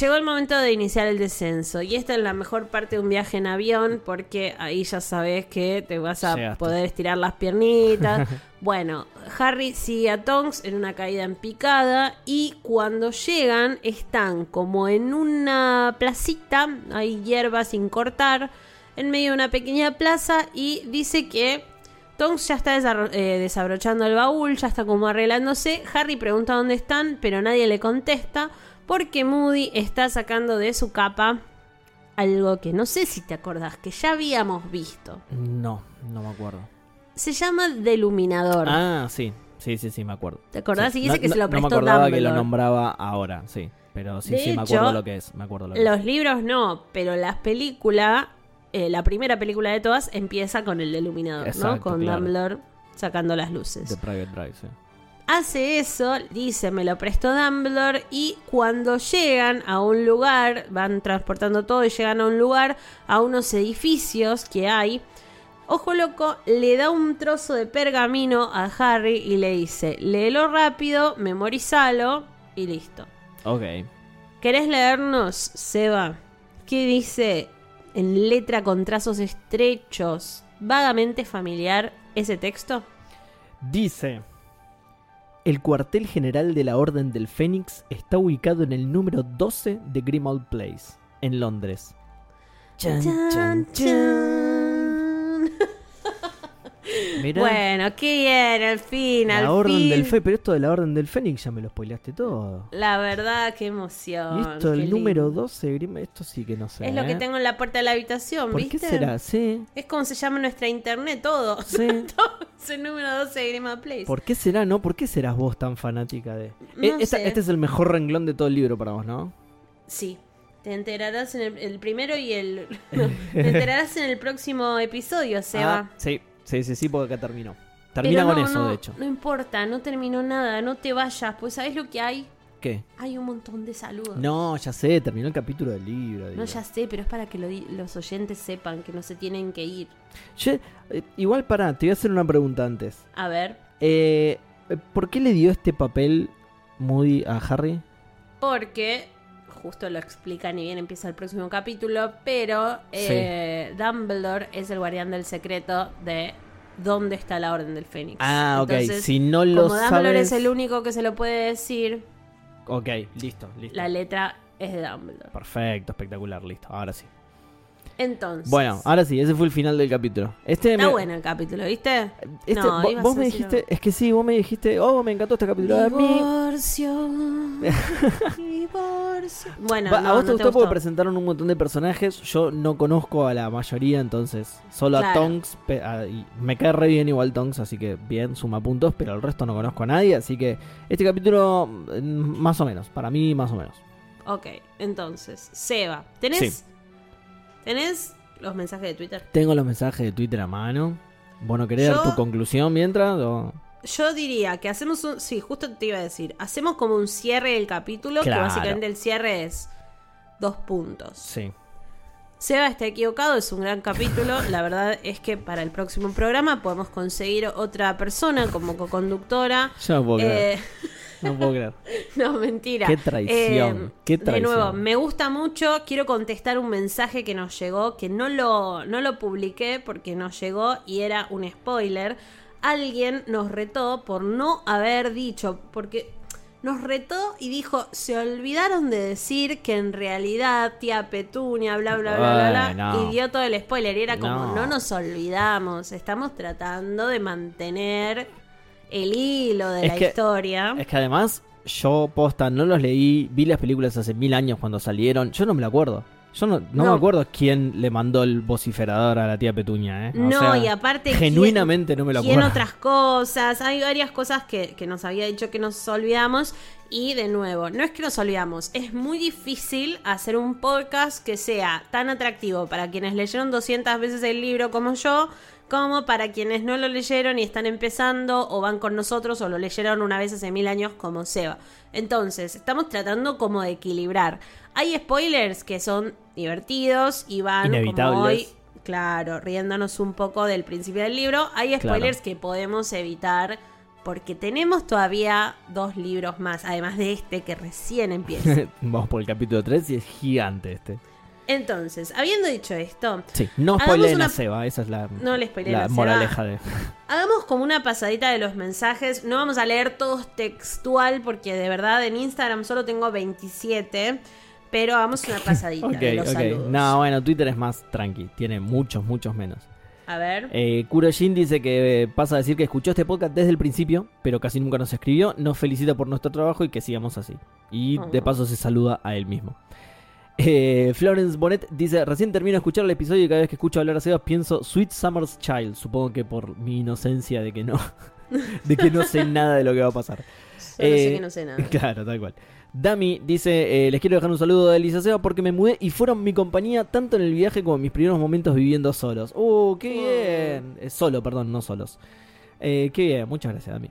Llegó el momento de iniciar el descenso. Y esta es la mejor parte de un viaje en avión porque ahí ya sabes que te vas a Llegaste. poder estirar las piernitas. bueno, Harry sigue a Tonks en una caída en picada y cuando llegan están como en una placita, hay hierba sin cortar, en medio de una pequeña plaza y dice que Tonks ya está eh, desabrochando el baúl, ya está como arreglándose. Harry pregunta dónde están, pero nadie le contesta porque Moody está sacando de su capa algo que no sé si te acordás, que ya habíamos visto. No, no me acuerdo. Se llama Deluminador. Ah, sí. Sí, sí, sí, me acuerdo. ¿Te acordás? Sí. Y dice No- que se lo prestó No me acordaba que lo nombraba ahora, sí. Pero sí, De sí, me hecho, acuerdo lo que es. Me acuerdo lo que es. Los libros no, pero las películas, eh, la primera película de todas empieza con el Deluminador, ¿no? Con claro. Dumbledore sacando las luces. De Private Drive, sí. Hace eso, dice, me lo prestó Dumbledore y cuando llegan a un lugar, van transportando todo y llegan a un lugar, a unos edificios que hay, Ojo Loco le da un trozo de pergamino a Harry y le dice, léelo rápido, memorizalo y listo. Ok. ¿Querés leernos, Seba? ¿Qué dice en letra con trazos estrechos, vagamente familiar ese texto? Dice: El cuartel general de la Orden del Fénix está ubicado en el número 12 de Grimmauld Place, en Londres. Chan, chan, chan. Mirá, Bueno, qué bien, al fin, al la Orden fin. del Fénix, pero esto de la Orden del Fénix ya me lo spoileaste todo. La verdad, qué emoción. Y esto, qué el número lindo. 12 de Grim, esto sí que no sé. Es lo que ¿eh? tengo en la puerta de la habitación, ¿Por ¿viste? qué será? Sí, Es como se llama nuestra internet, todo. sí. Todo el número 12 de Grima Place. ¿Por qué será, no? ¿Por qué serás vos tan fanática de...? No E- esta- sé. Este es el mejor renglón de todo el libro para vos, ¿no? Sí. Te enterarás en el, el primero y el. te enterarás en el próximo episodio, Seba. Ah, sí, sí, sí, sí, porque acá terminó. Termina Pero con no, eso, no, de hecho. No importa, no terminó nada, no te vayas. Pues, ¿sabes lo que hay? ¿Qué? Hay un montón de saludos. No, ya sé, terminó el capítulo del libro. No, ya sé, pero es para que lo los oyentes sepan que no se tienen que ir. Che, eh, igual pará, te voy a hacer una pregunta antes. A ver. Eh, ¿por qué le dio este papel Moody a Harry? Porque, justo lo explican y bien empieza el próximo capítulo, pero eh, Dumbledore es el guardián del secreto de dónde está la Orden del Fénix. Ah, ok. Entonces, si no lo como Dumbledore sabes... es el único que se lo puede decir, Ok, listo, listo. la letra es de Dumbledore. Perfecto, espectacular, listo. Ahora sí. Entonces, Bueno, ahora sí, ese fue el final del capítulo. Este está me- bueno el capítulo, ¿viste? este- No, vos me dijiste, algo. es que sí, vos me dijiste, oh, me encantó este capítulo. Divorcio. Divorcio. Bueno, Va, no, a vos no te gustó porque gustó. presentaron un montón de personajes. Yo no conozco a la mayoría, entonces solo a. Tonks. pe- a- y me cae re bien igual Tonks, así que bien, suma puntos. Pero el resto no conozco a nadie, así que este capítulo, mm, más o menos, para mí, más o menos. Ok, entonces, Seba, ¿tenés, Sí. ¿Tenés los mensajes de Twitter? Tengo los mensajes de Twitter a mano. Bueno, ¿querés dar tu conclusión mientras? o- Yo diría que hacemos un. Sí, justo te iba a decir. Hacemos como un cierre del capítulo, Claro. que básicamente el cierre es dos puntos. Sí. Seba está equivocado, es un gran capítulo. La verdad es que para el próximo programa podemos conseguir otra persona como co-conductora. No puedo. Eh, No puedo creer. no, mentira. Qué traición, Eh, qué De traición. nuevo, me gusta mucho. Quiero contestar un mensaje que nos llegó, que no lo, no lo publiqué porque nos llegó y era un spoiler. Alguien nos retó por no haber dicho, porque nos retó y dijo, se olvidaron de decir que en realidad tía Petunia, bla, bla, bla, bla, bla, Bueno. y dio todo el spoiler. Y era como, No. no nos olvidamos, estamos tratando de mantener el hilo de Es la que- historia. Es que además, yo posta, no los leí, vi las películas hace mil años cuando salieron. Yo no me lo acuerdo. Yo no, no No. me acuerdo quién le mandó el vociferador a la tía Petuña, ¿eh? O No, sea, y aparte. Genuinamente no me lo acuerdo. otras cosas. Hay varias cosas que, que nos había dicho que nos olvidamos. Y de nuevo, no es que nos olvidamos. Es muy difícil hacer un podcast que sea tan atractivo para quienes leyeron 200 veces el libro como yo. Como para quienes no lo leyeron y están empezando o van con nosotros o lo leyeron una vez hace mil años como Seba. Entonces, estamos tratando como de equilibrar. Hay spoilers que son divertidos y van como hoy Claro, riéndonos un poco del principio del libro. Hay spoilers que podemos evitar porque tenemos todavía dos libros más, además de este que recién empieza. Vamos por el capítulo 3 y es gigante este. Entonces, habiendo dicho esto, Sí, no spoileen una- a Seba, esa es la, No le spoileen la a Seba. moraleja de... hagamos como una pasadita de los mensajes. No vamos a leer todos textual porque de verdad en Instagram solo tengo 27, pero hagamos una pasadita Ok, de los saludos. No, bueno, Twitter es más tranqui, tiene muchos, muchos menos. A ver. Eh, Kurojin dice que eh, pasa a decir que escuchó este podcast desde el principio, pero casi nunca nos escribió. Nos felicita por nuestro trabajo y que sigamos así. Y Oh. de paso se saluda a él mismo. Eh, Florence Bonnet dice: Recién termino de escuchar el episodio y cada vez que escucho hablar a Sebas pienso Sweet Summer's Child. Supongo que por mi inocencia de que no, de que no sé nada de lo que va a pasar. Solo sé eh, que no sé nada. Claro, tal cual. Dami dice, eh, les quiero dejar un saludo de Elisa Seba porque me mudé y fueron mi compañía tanto en el viaje como en mis primeros momentos viviendo solos. ¡Uh, qué bien! Eh, solo, perdón, no solos. Qué bien, muchas gracias, Dami.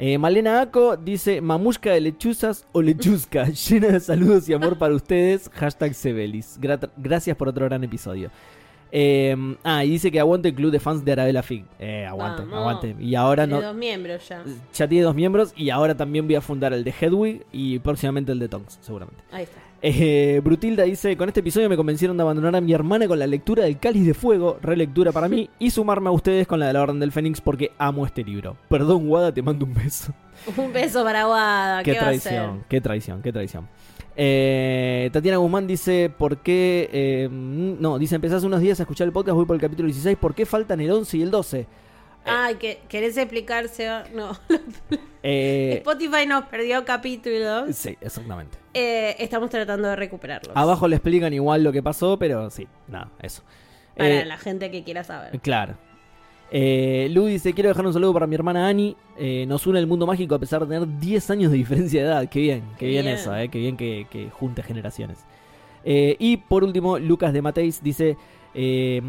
Eh, Malena Aco dice, mamushka de lechuzas o lechuzca, llena de saludos y amor para ustedes, hashtag Sebelis. Gracias por otro gran episodio. Eh, ah, y dice que aguante el club de fans de Arabella Fig. Eh, aguante, Vamos. aguante. Y ahora Tiene no, dos miembros ya. ya tiene dos miembros y ahora también voy a fundar el de Hedwig y próximamente el de Tonks, seguramente. Ahí está. Eh, Brutilda dice, con este episodio me convencieron de abandonar a mi hermana con la lectura del Cáliz de Fuego, relectura para mí, y sumarme a ustedes con la de la Orden del Fénix porque amo este libro. Perdón, Wada, te mando un beso. Un beso para Guada. qué ¿Qué, va a hacer? traición, qué traición, qué traición. Eh, Tatiana Guzmán dice, ¿por qué? eh, no, dice, empezás unos días a escuchar el podcast, voy por el capítulo 16, ¿por qué faltan el 11 y el 12? Ay, que ¿querés explicarse? No. Eh, Spotify nos perdió capítulos. sí, exactamente. Eh, estamos tratando de recuperarlos. Abajo le explican igual lo que pasó, pero sí, nada, eso. Para Eh, la gente que quiera saber. Claro. Eh, Lu dice, quiero dejar un saludo para mi hermana Ani. Eh, nos une el mundo mágico a pesar de tener 10 años de diferencia de edad. Qué bien, qué, bien, bien. eso, eh, qué bien que, que junte generaciones. Eh, y por último, Lucas de Mateis dice, eh,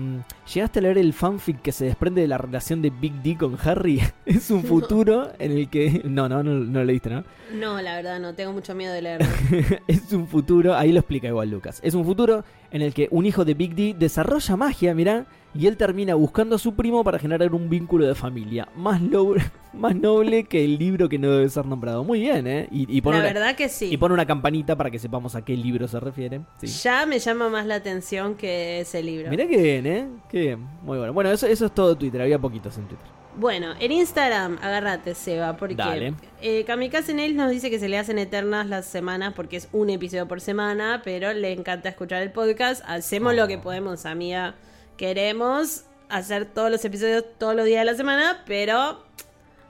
¿llegaste a leer el fanfic que se desprende de la relación de Big D con Harry? es un futuro en el que... No, no, no, no lo leíste, ¿no? No, la verdad, no tengo mucho miedo de leerlo. es un futuro, ahí lo explica igual Lucas. Es un futuro en el que un hijo de Big D desarrolla magia, mirá, y él termina buscando a su primo para generar un vínculo de familia más, noble, más noble que el libro que no debe ser nombrado. Muy bien, ¿eh? Y, y pone La una, verdad que sí. y pone una campanita para que sepamos a qué libro se refiere. Sí. Ya me llama más la atención que ese libro. Mirá qué bien, ¿eh? Qué bien. Muy bueno. Bueno, eso, eso es todo Twitter. Había poquitos en Twitter. Bueno, en Instagram, agárrate, Seba, porque eh, Kamikaze Nails nos dice que se le hacen eternas las semanas porque es un episodio por semana, pero le encanta escuchar el podcast. Hacemos lo que podemos, amiga. Queremos hacer todos los episodios todos los días de la semana, pero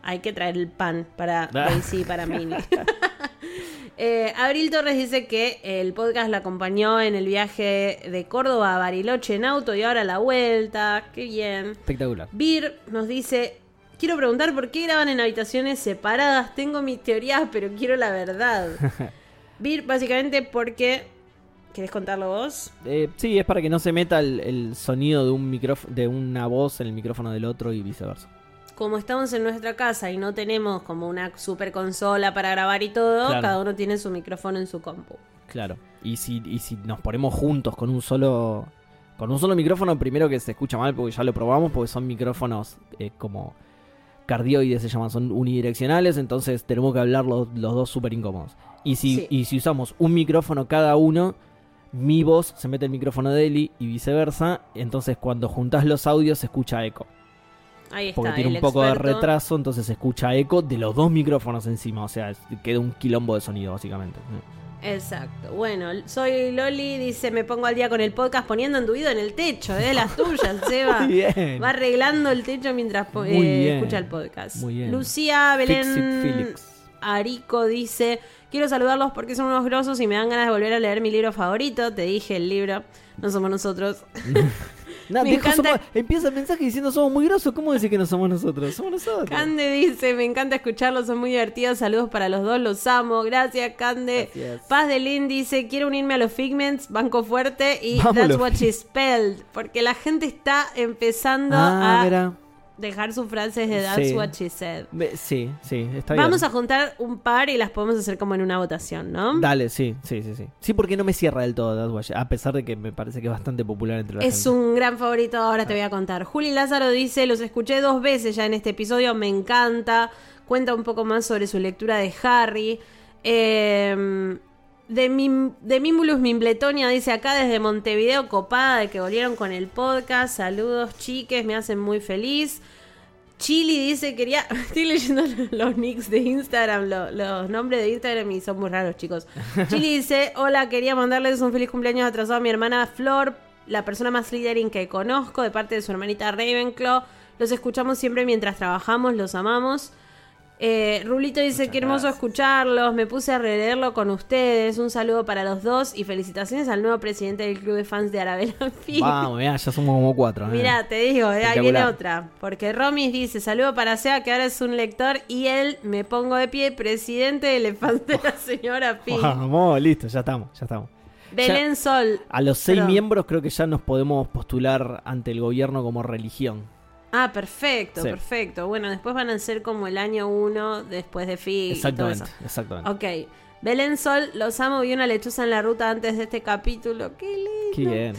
hay que traer el pan para Ah. Daisy y para Mini. Eh, Abril Torres dice que el podcast la acompañó en el viaje de Córdoba a Bariloche en auto y ahora la vuelta. Qué bien. Espectacular. Bir nos dice, quiero preguntar por qué graban en habitaciones separadas. Tengo mis teorías, pero quiero la verdad. Bir, básicamente porque... ¿Querés contarlo vos? Eh, sí, es para que no se meta el, el sonido de un micrófono, de una voz en el micrófono del otro y viceversa. Como estamos en nuestra casa y no tenemos como una super consola para grabar y todo, Claro. cada uno tiene su micrófono en su compu. Claro. Y si, y si nos ponemos juntos con un solo. Con un solo micrófono, primero que se escucha mal, porque ya lo probamos, porque son micrófonos eh, como cardioides se llaman, son unidireccionales, entonces tenemos que hablar los, los dos súper incómodos. Y si, Sí. y si usamos un micrófono cada uno, mi voz se mete el micrófono de Eli y viceversa, entonces cuando juntás los audios se escucha eco. Ahí está. Porque tiene un poco experto. de retraso, entonces se escucha eco de los dos micrófonos encima, o sea, queda un quilombo de sonido básicamente. Exacto. Bueno, soy Loli, dice, me pongo al día con el podcast poniendo enduido en el techo, ¿eh? Las tuyas, Seba. Muy bien. Va arreglando el techo mientras eh, escucha el podcast. Muy bien. Lucía Belén. Arico dice, quiero saludarlos porque son unos grosos y me dan ganas de volver a leer mi libro favorito. Te dije el libro, no somos nosotros. No, Me encanta- somos- empieza el mensaje diciendo somos muy grosos. ¿Cómo decir que no somos nosotros? Somos nosotros. Cande dice, me encanta escucharlos, son muy divertidos. Saludos para los dos, los amo. Gracias, Cande. Gracias. Paz de Lynn dice, quiero unirme a los Figments, Banco Fuerte y Vamos, That's What She Spelled. Porque la gente está empezando ah, a mira. Dejar sus frases de That's Sí. What She Said. Sí, sí, está Vamos bien. a juntar un par y las podemos hacer como en una votación, ¿no? Dale, sí, sí, sí, sí. Sí, porque no me cierra del todo That's What- a pesar de que me parece que es bastante popular entre la Es gente. un gran favorito, ahora te voy a contar. Juli Lázaro dice, los escuché dos veces ya en este episodio, me encanta. Cuenta un poco más sobre su lectura de Harry. Eh, de, Mim- de Mimbulus Mimbletonia dice acá desde Montevideo, copada de que volvieron con el podcast. Saludos, chiques, me hacen muy feliz. Chili dice, quería. Estoy leyendo los nicks de Instagram, lo- los nombres de Instagram y son muy raros, chicos. Chili dice: Hola, quería mandarles un feliz cumpleaños atrasado a mi hermana Flor, la persona más Slytherin que conozco, de parte de su hermanita Ravenclaw. Los escuchamos siempre mientras trabajamos, los amamos. Eh, Rulito dice: Muchas Qué hermoso gracias. escucharlos, me puse a releerlo con ustedes. Un saludo para los dos y felicitaciones al nuevo presidente del club de fans de Arabella Film. Vamos, mirá, ya somos como cuatro. ¿eh? Mira, te digo, eh, ahí viene otra. Porque Romis dice, saludo para Seba, que ahora es un lector, y él, me pongo de pie, presidente de elefante de la señora Pi. Vamos, listo, ya estamos, ya estamos. Belén Sol. A los seis miembros creo que ya nos podemos postular ante el gobierno como religión. Ah, perfecto, Sí. perfecto. Bueno, después van a ser como el año uno después de Fi. Exactamente, exactamente. Ok. Belén Sol, los amo, vi una lechuza en la ruta antes de este capítulo. Qué lindo. Qué bien.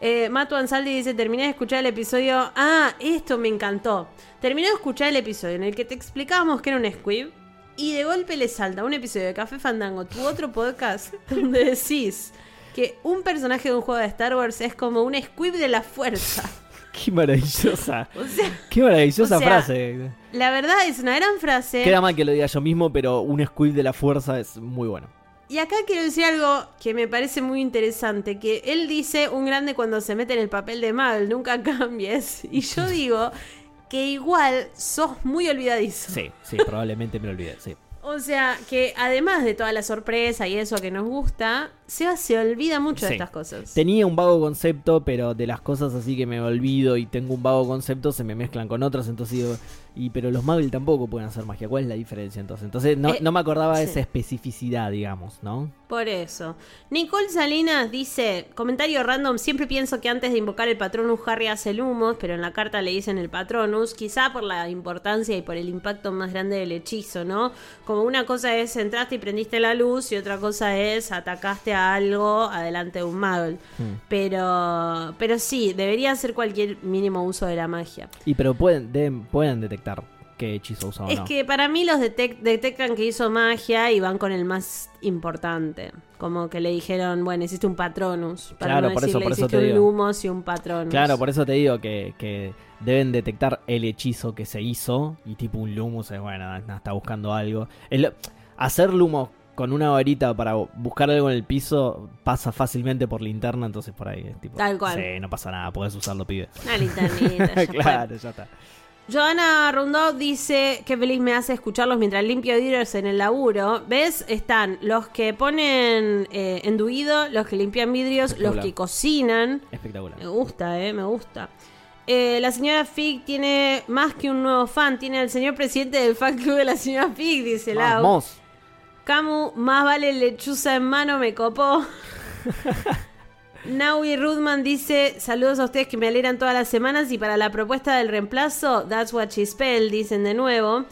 Eh, Matu Ansaldi dice, terminé de escuchar el episodio... Ah, esto me encantó. Terminé de escuchar el episodio en el que te explicábamos que era un squib y de golpe le salta un episodio de Café Fandango, tu otro podcast, donde decís que un personaje de un juego de Star Wars es como un squib de la fuerza. Qué maravillosa. O sea, Qué maravillosa O sea, frase. la verdad es una gran frase. Queda mal que lo diga yo mismo, pero un squid de la fuerza es muy bueno. Y acá quiero decir algo que me parece muy interesante, que él dice un grande cuando se mete en el papel de mal, nunca cambies. Y yo digo que igual sos muy olvidadizo. Sí, sí, probablemente me lo olvidé, sí. O sea, que además de toda la sorpresa y eso que nos gusta, Seba se olvida mucho de estas cosas. Tenía un vago concepto, pero de las cosas así que me olvido y tengo un vago concepto se me mezclan con otras, entonces digo, y pero los Muggle tampoco pueden hacer magia, ¿cuál es la diferencia entonces? Entonces no, Eh, no me acordaba de sí. esa especificidad, digamos, ¿no? Por eso. Nicole Salinas dice, comentario random, siempre pienso que antes de invocar el Patronus Harry hace el humus, pero en la carta le dicen el Patronus, quizá por la importancia y por el impacto más grande del hechizo, ¿no? como una cosa es entraste y prendiste la luz y otra cosa es atacaste a algo adelante de un mago. Hmm. Pero, pero sí, debería hacer cualquier mínimo uso de la magia. Y pero pueden, deben- pueden detectar qué hechizo usa o Es no. que para mí los detec- detectan que hizo magia y van con el más importante. Como que le dijeron, bueno, hiciste un patronus. Para Claro, no por eso- por eso hiciste te un digo. y un patronus. Claro, por eso te digo que, que deben detectar el hechizo que se hizo y tipo un Lumus es bueno, está buscando algo. El- hacer Lumos con una varita para buscar algo en el piso pasa fácilmente por linterna, entonces por ahí es tipo... Tal cual. Sí, no pasa nada, podés usarlo, pibe. Una linternita, fue. claro, ya está. Joana Rundó dice que feliz me hace escucharlos mientras limpio vidrios en el laburo. ¿Ves? Están los que ponen eh, enduido, los que limpian vidrios, los que cocinan. Espectacular. Me gusta, eh, me gusta. Eh, la señora Fig tiene más que un nuevo fan, tiene al señor presidente del fan club de la señora Fig, dice Lau. Vamos. Camu, más vale lechuza en mano, me copó. Naui Rudman dice, saludos a ustedes que me alegran todas las semanas y para la propuesta del reemplazo, that's what she spelled, dicen de nuevo.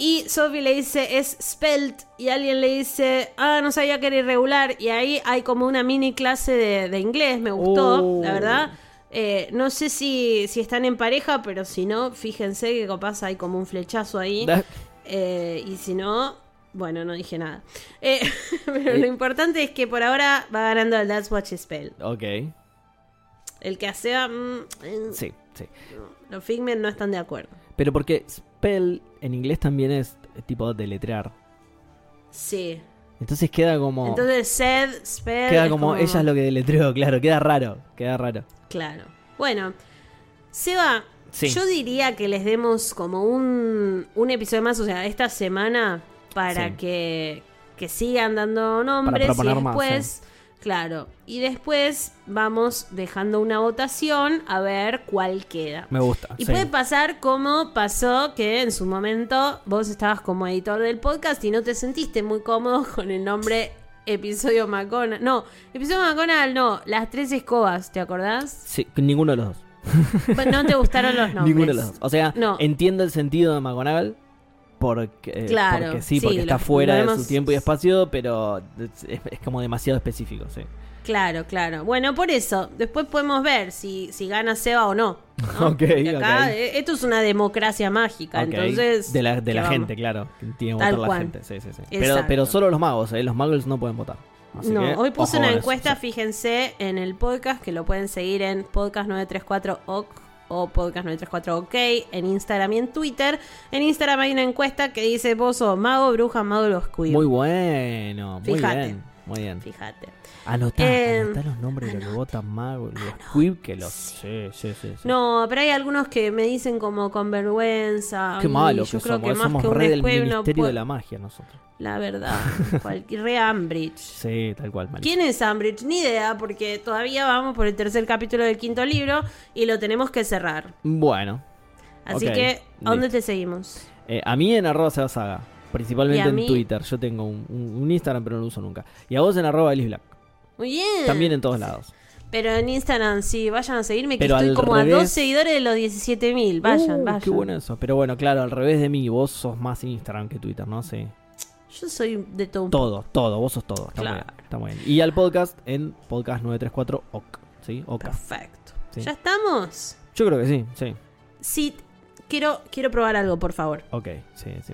Y Sophie le dice, es spelt, y alguien le dice, ah, no sabía que era irregular, y ahí hay como una mini clase de, de inglés, me gustó, Oh. la verdad. Eh, no sé si, si están en pareja, pero si no, fíjense que capaz hay como un flechazo ahí. Eh, y si no, bueno, no dije nada. Eh, pero Eh. lo importante es que por ahora va ganando el That's What She Spell. Ok. El que hace mm, Sí, sí. los Figment no están de acuerdo. Pero porque spell en inglés también es tipo deletrear. Sí. Entonces queda como... Entonces, said, spell. queda como, ella es lo que deletreó, claro, queda raro, queda raro. Claro. Bueno, Seba, Sí. yo diría que les demos como un, un episodio más, o sea, esta semana, para Sí. que, que sigan dando nombres y más, después, claro, y después vamos dejando una votación a ver cuál queda. Me gusta. Y sí. puede pasar como pasó que en su momento vos estabas como editor del podcast y no te sentiste muy cómodo con el nombre episodio McConaughey. No, episodio McConaughey no, las tres escobas, ¿te acordás? Sí, ninguno de los dos. No te gustaron los nombres. Ninguno de los dos. O sea, No. entiendo el sentido de McGonagall. Porque, eh, Claro, porque sí, sí, porque está fuera de su tiempo y espacio, pero es, es como demasiado específico, sí. Claro, claro. Bueno, por eso, después podemos ver si, si gana Seba o no. ¿no? Ok, Porque acá, ok. eh, esto es una democracia mágica, entonces... de la, de ¿qué la gente, claro. Tiene que Tal votar la cual. gente, sí, sí, sí. Pero, pero solo los magos, ¿eh? los magos no pueden votar. Así no, que, hoy puse una encuesta, fíjense en el podcast, que lo pueden seguir en podcast934oc o podcast934ok, en Instagram y en Twitter. En Instagram hay una encuesta que dice, vos sos mago, bruja, mago, los queer. Muy bueno, muy Fíjate. bien. Muy bien. Fíjate. Anotá, Eh, anotá los nombres de los que votan magos, los que los. Sí, sí, sí. sí. No, pero hay algunos que me dicen como con vergüenza. Qué malo yo que creo somos, que más somos que un re del no ministerio puedo- de la magia nosotros. La verdad. re Ambridge. Sí, tal cual, mal. ¿Quién es Ambridge? Ni idea, porque todavía vamos por el tercer capítulo del quinto libro y lo tenemos que cerrar. Bueno, Así que, ¿a dónde listo. te seguimos? eh, a mí en arroba Seba Saga, principalmente en mí- Twitter. Yo tengo un, un- un Instagram, pero no lo uso nunca. Y a vos en arroba Black. Muy bien. También en todos lados. Pero en Instagram, sí, vayan a seguirme, que Pero estoy como a dos seguidores de los 17.000. Vayan, Uh, vayan. Qué bueno eso. Pero bueno, claro, al revés de mí, vos sos más Instagram que Twitter, ¿no? Sí. Yo soy de todo. Todo, todo, vos sos todo. Está, muy Claro. bien, está muy bien. Y al podcast en podcast934 OC. ¿Sí? Perfecto. Sí. ¿Ya estamos? Yo creo que sí, sí. Sí, quiero, quiero probar algo, por favor. Ok, sí, sí.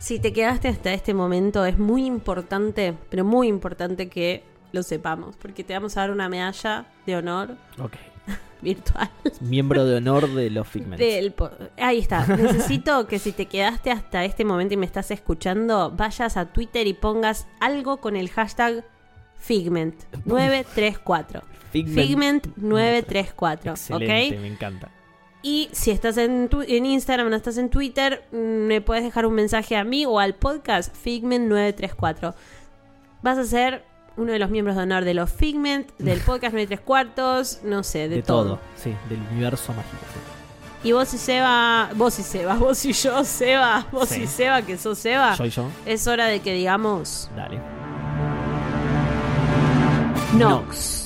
Si te quedaste hasta este momento, es muy importante, pero muy importante que lo sepamos, porque te vamos a dar una medalla de honor Ok. virtual. Miembro de honor de los Figments. Del Ahí está. Necesito que si te quedaste hasta este momento y me estás escuchando, vayas a Twitter y pongas algo con el hashtag Figment934. Figment. Figment934. Excelente, ¿Ok? me encanta. Y si estás en, tu- en Instagram, no estás en Twitter, mm, me puedes dejar un mensaje a mí o al podcast Figment934. Vas a ser uno de los miembros de honor de los Figment, del podcast 93 cuartos, no sé, de, De, todo. sí, del universo mágico. sí. Y vos y Seba, vos y Seba, vos y yo, Seba, vos Sí. y Seba, que sos Seba, Soy yo. es hora de que digamos Dale. Nox.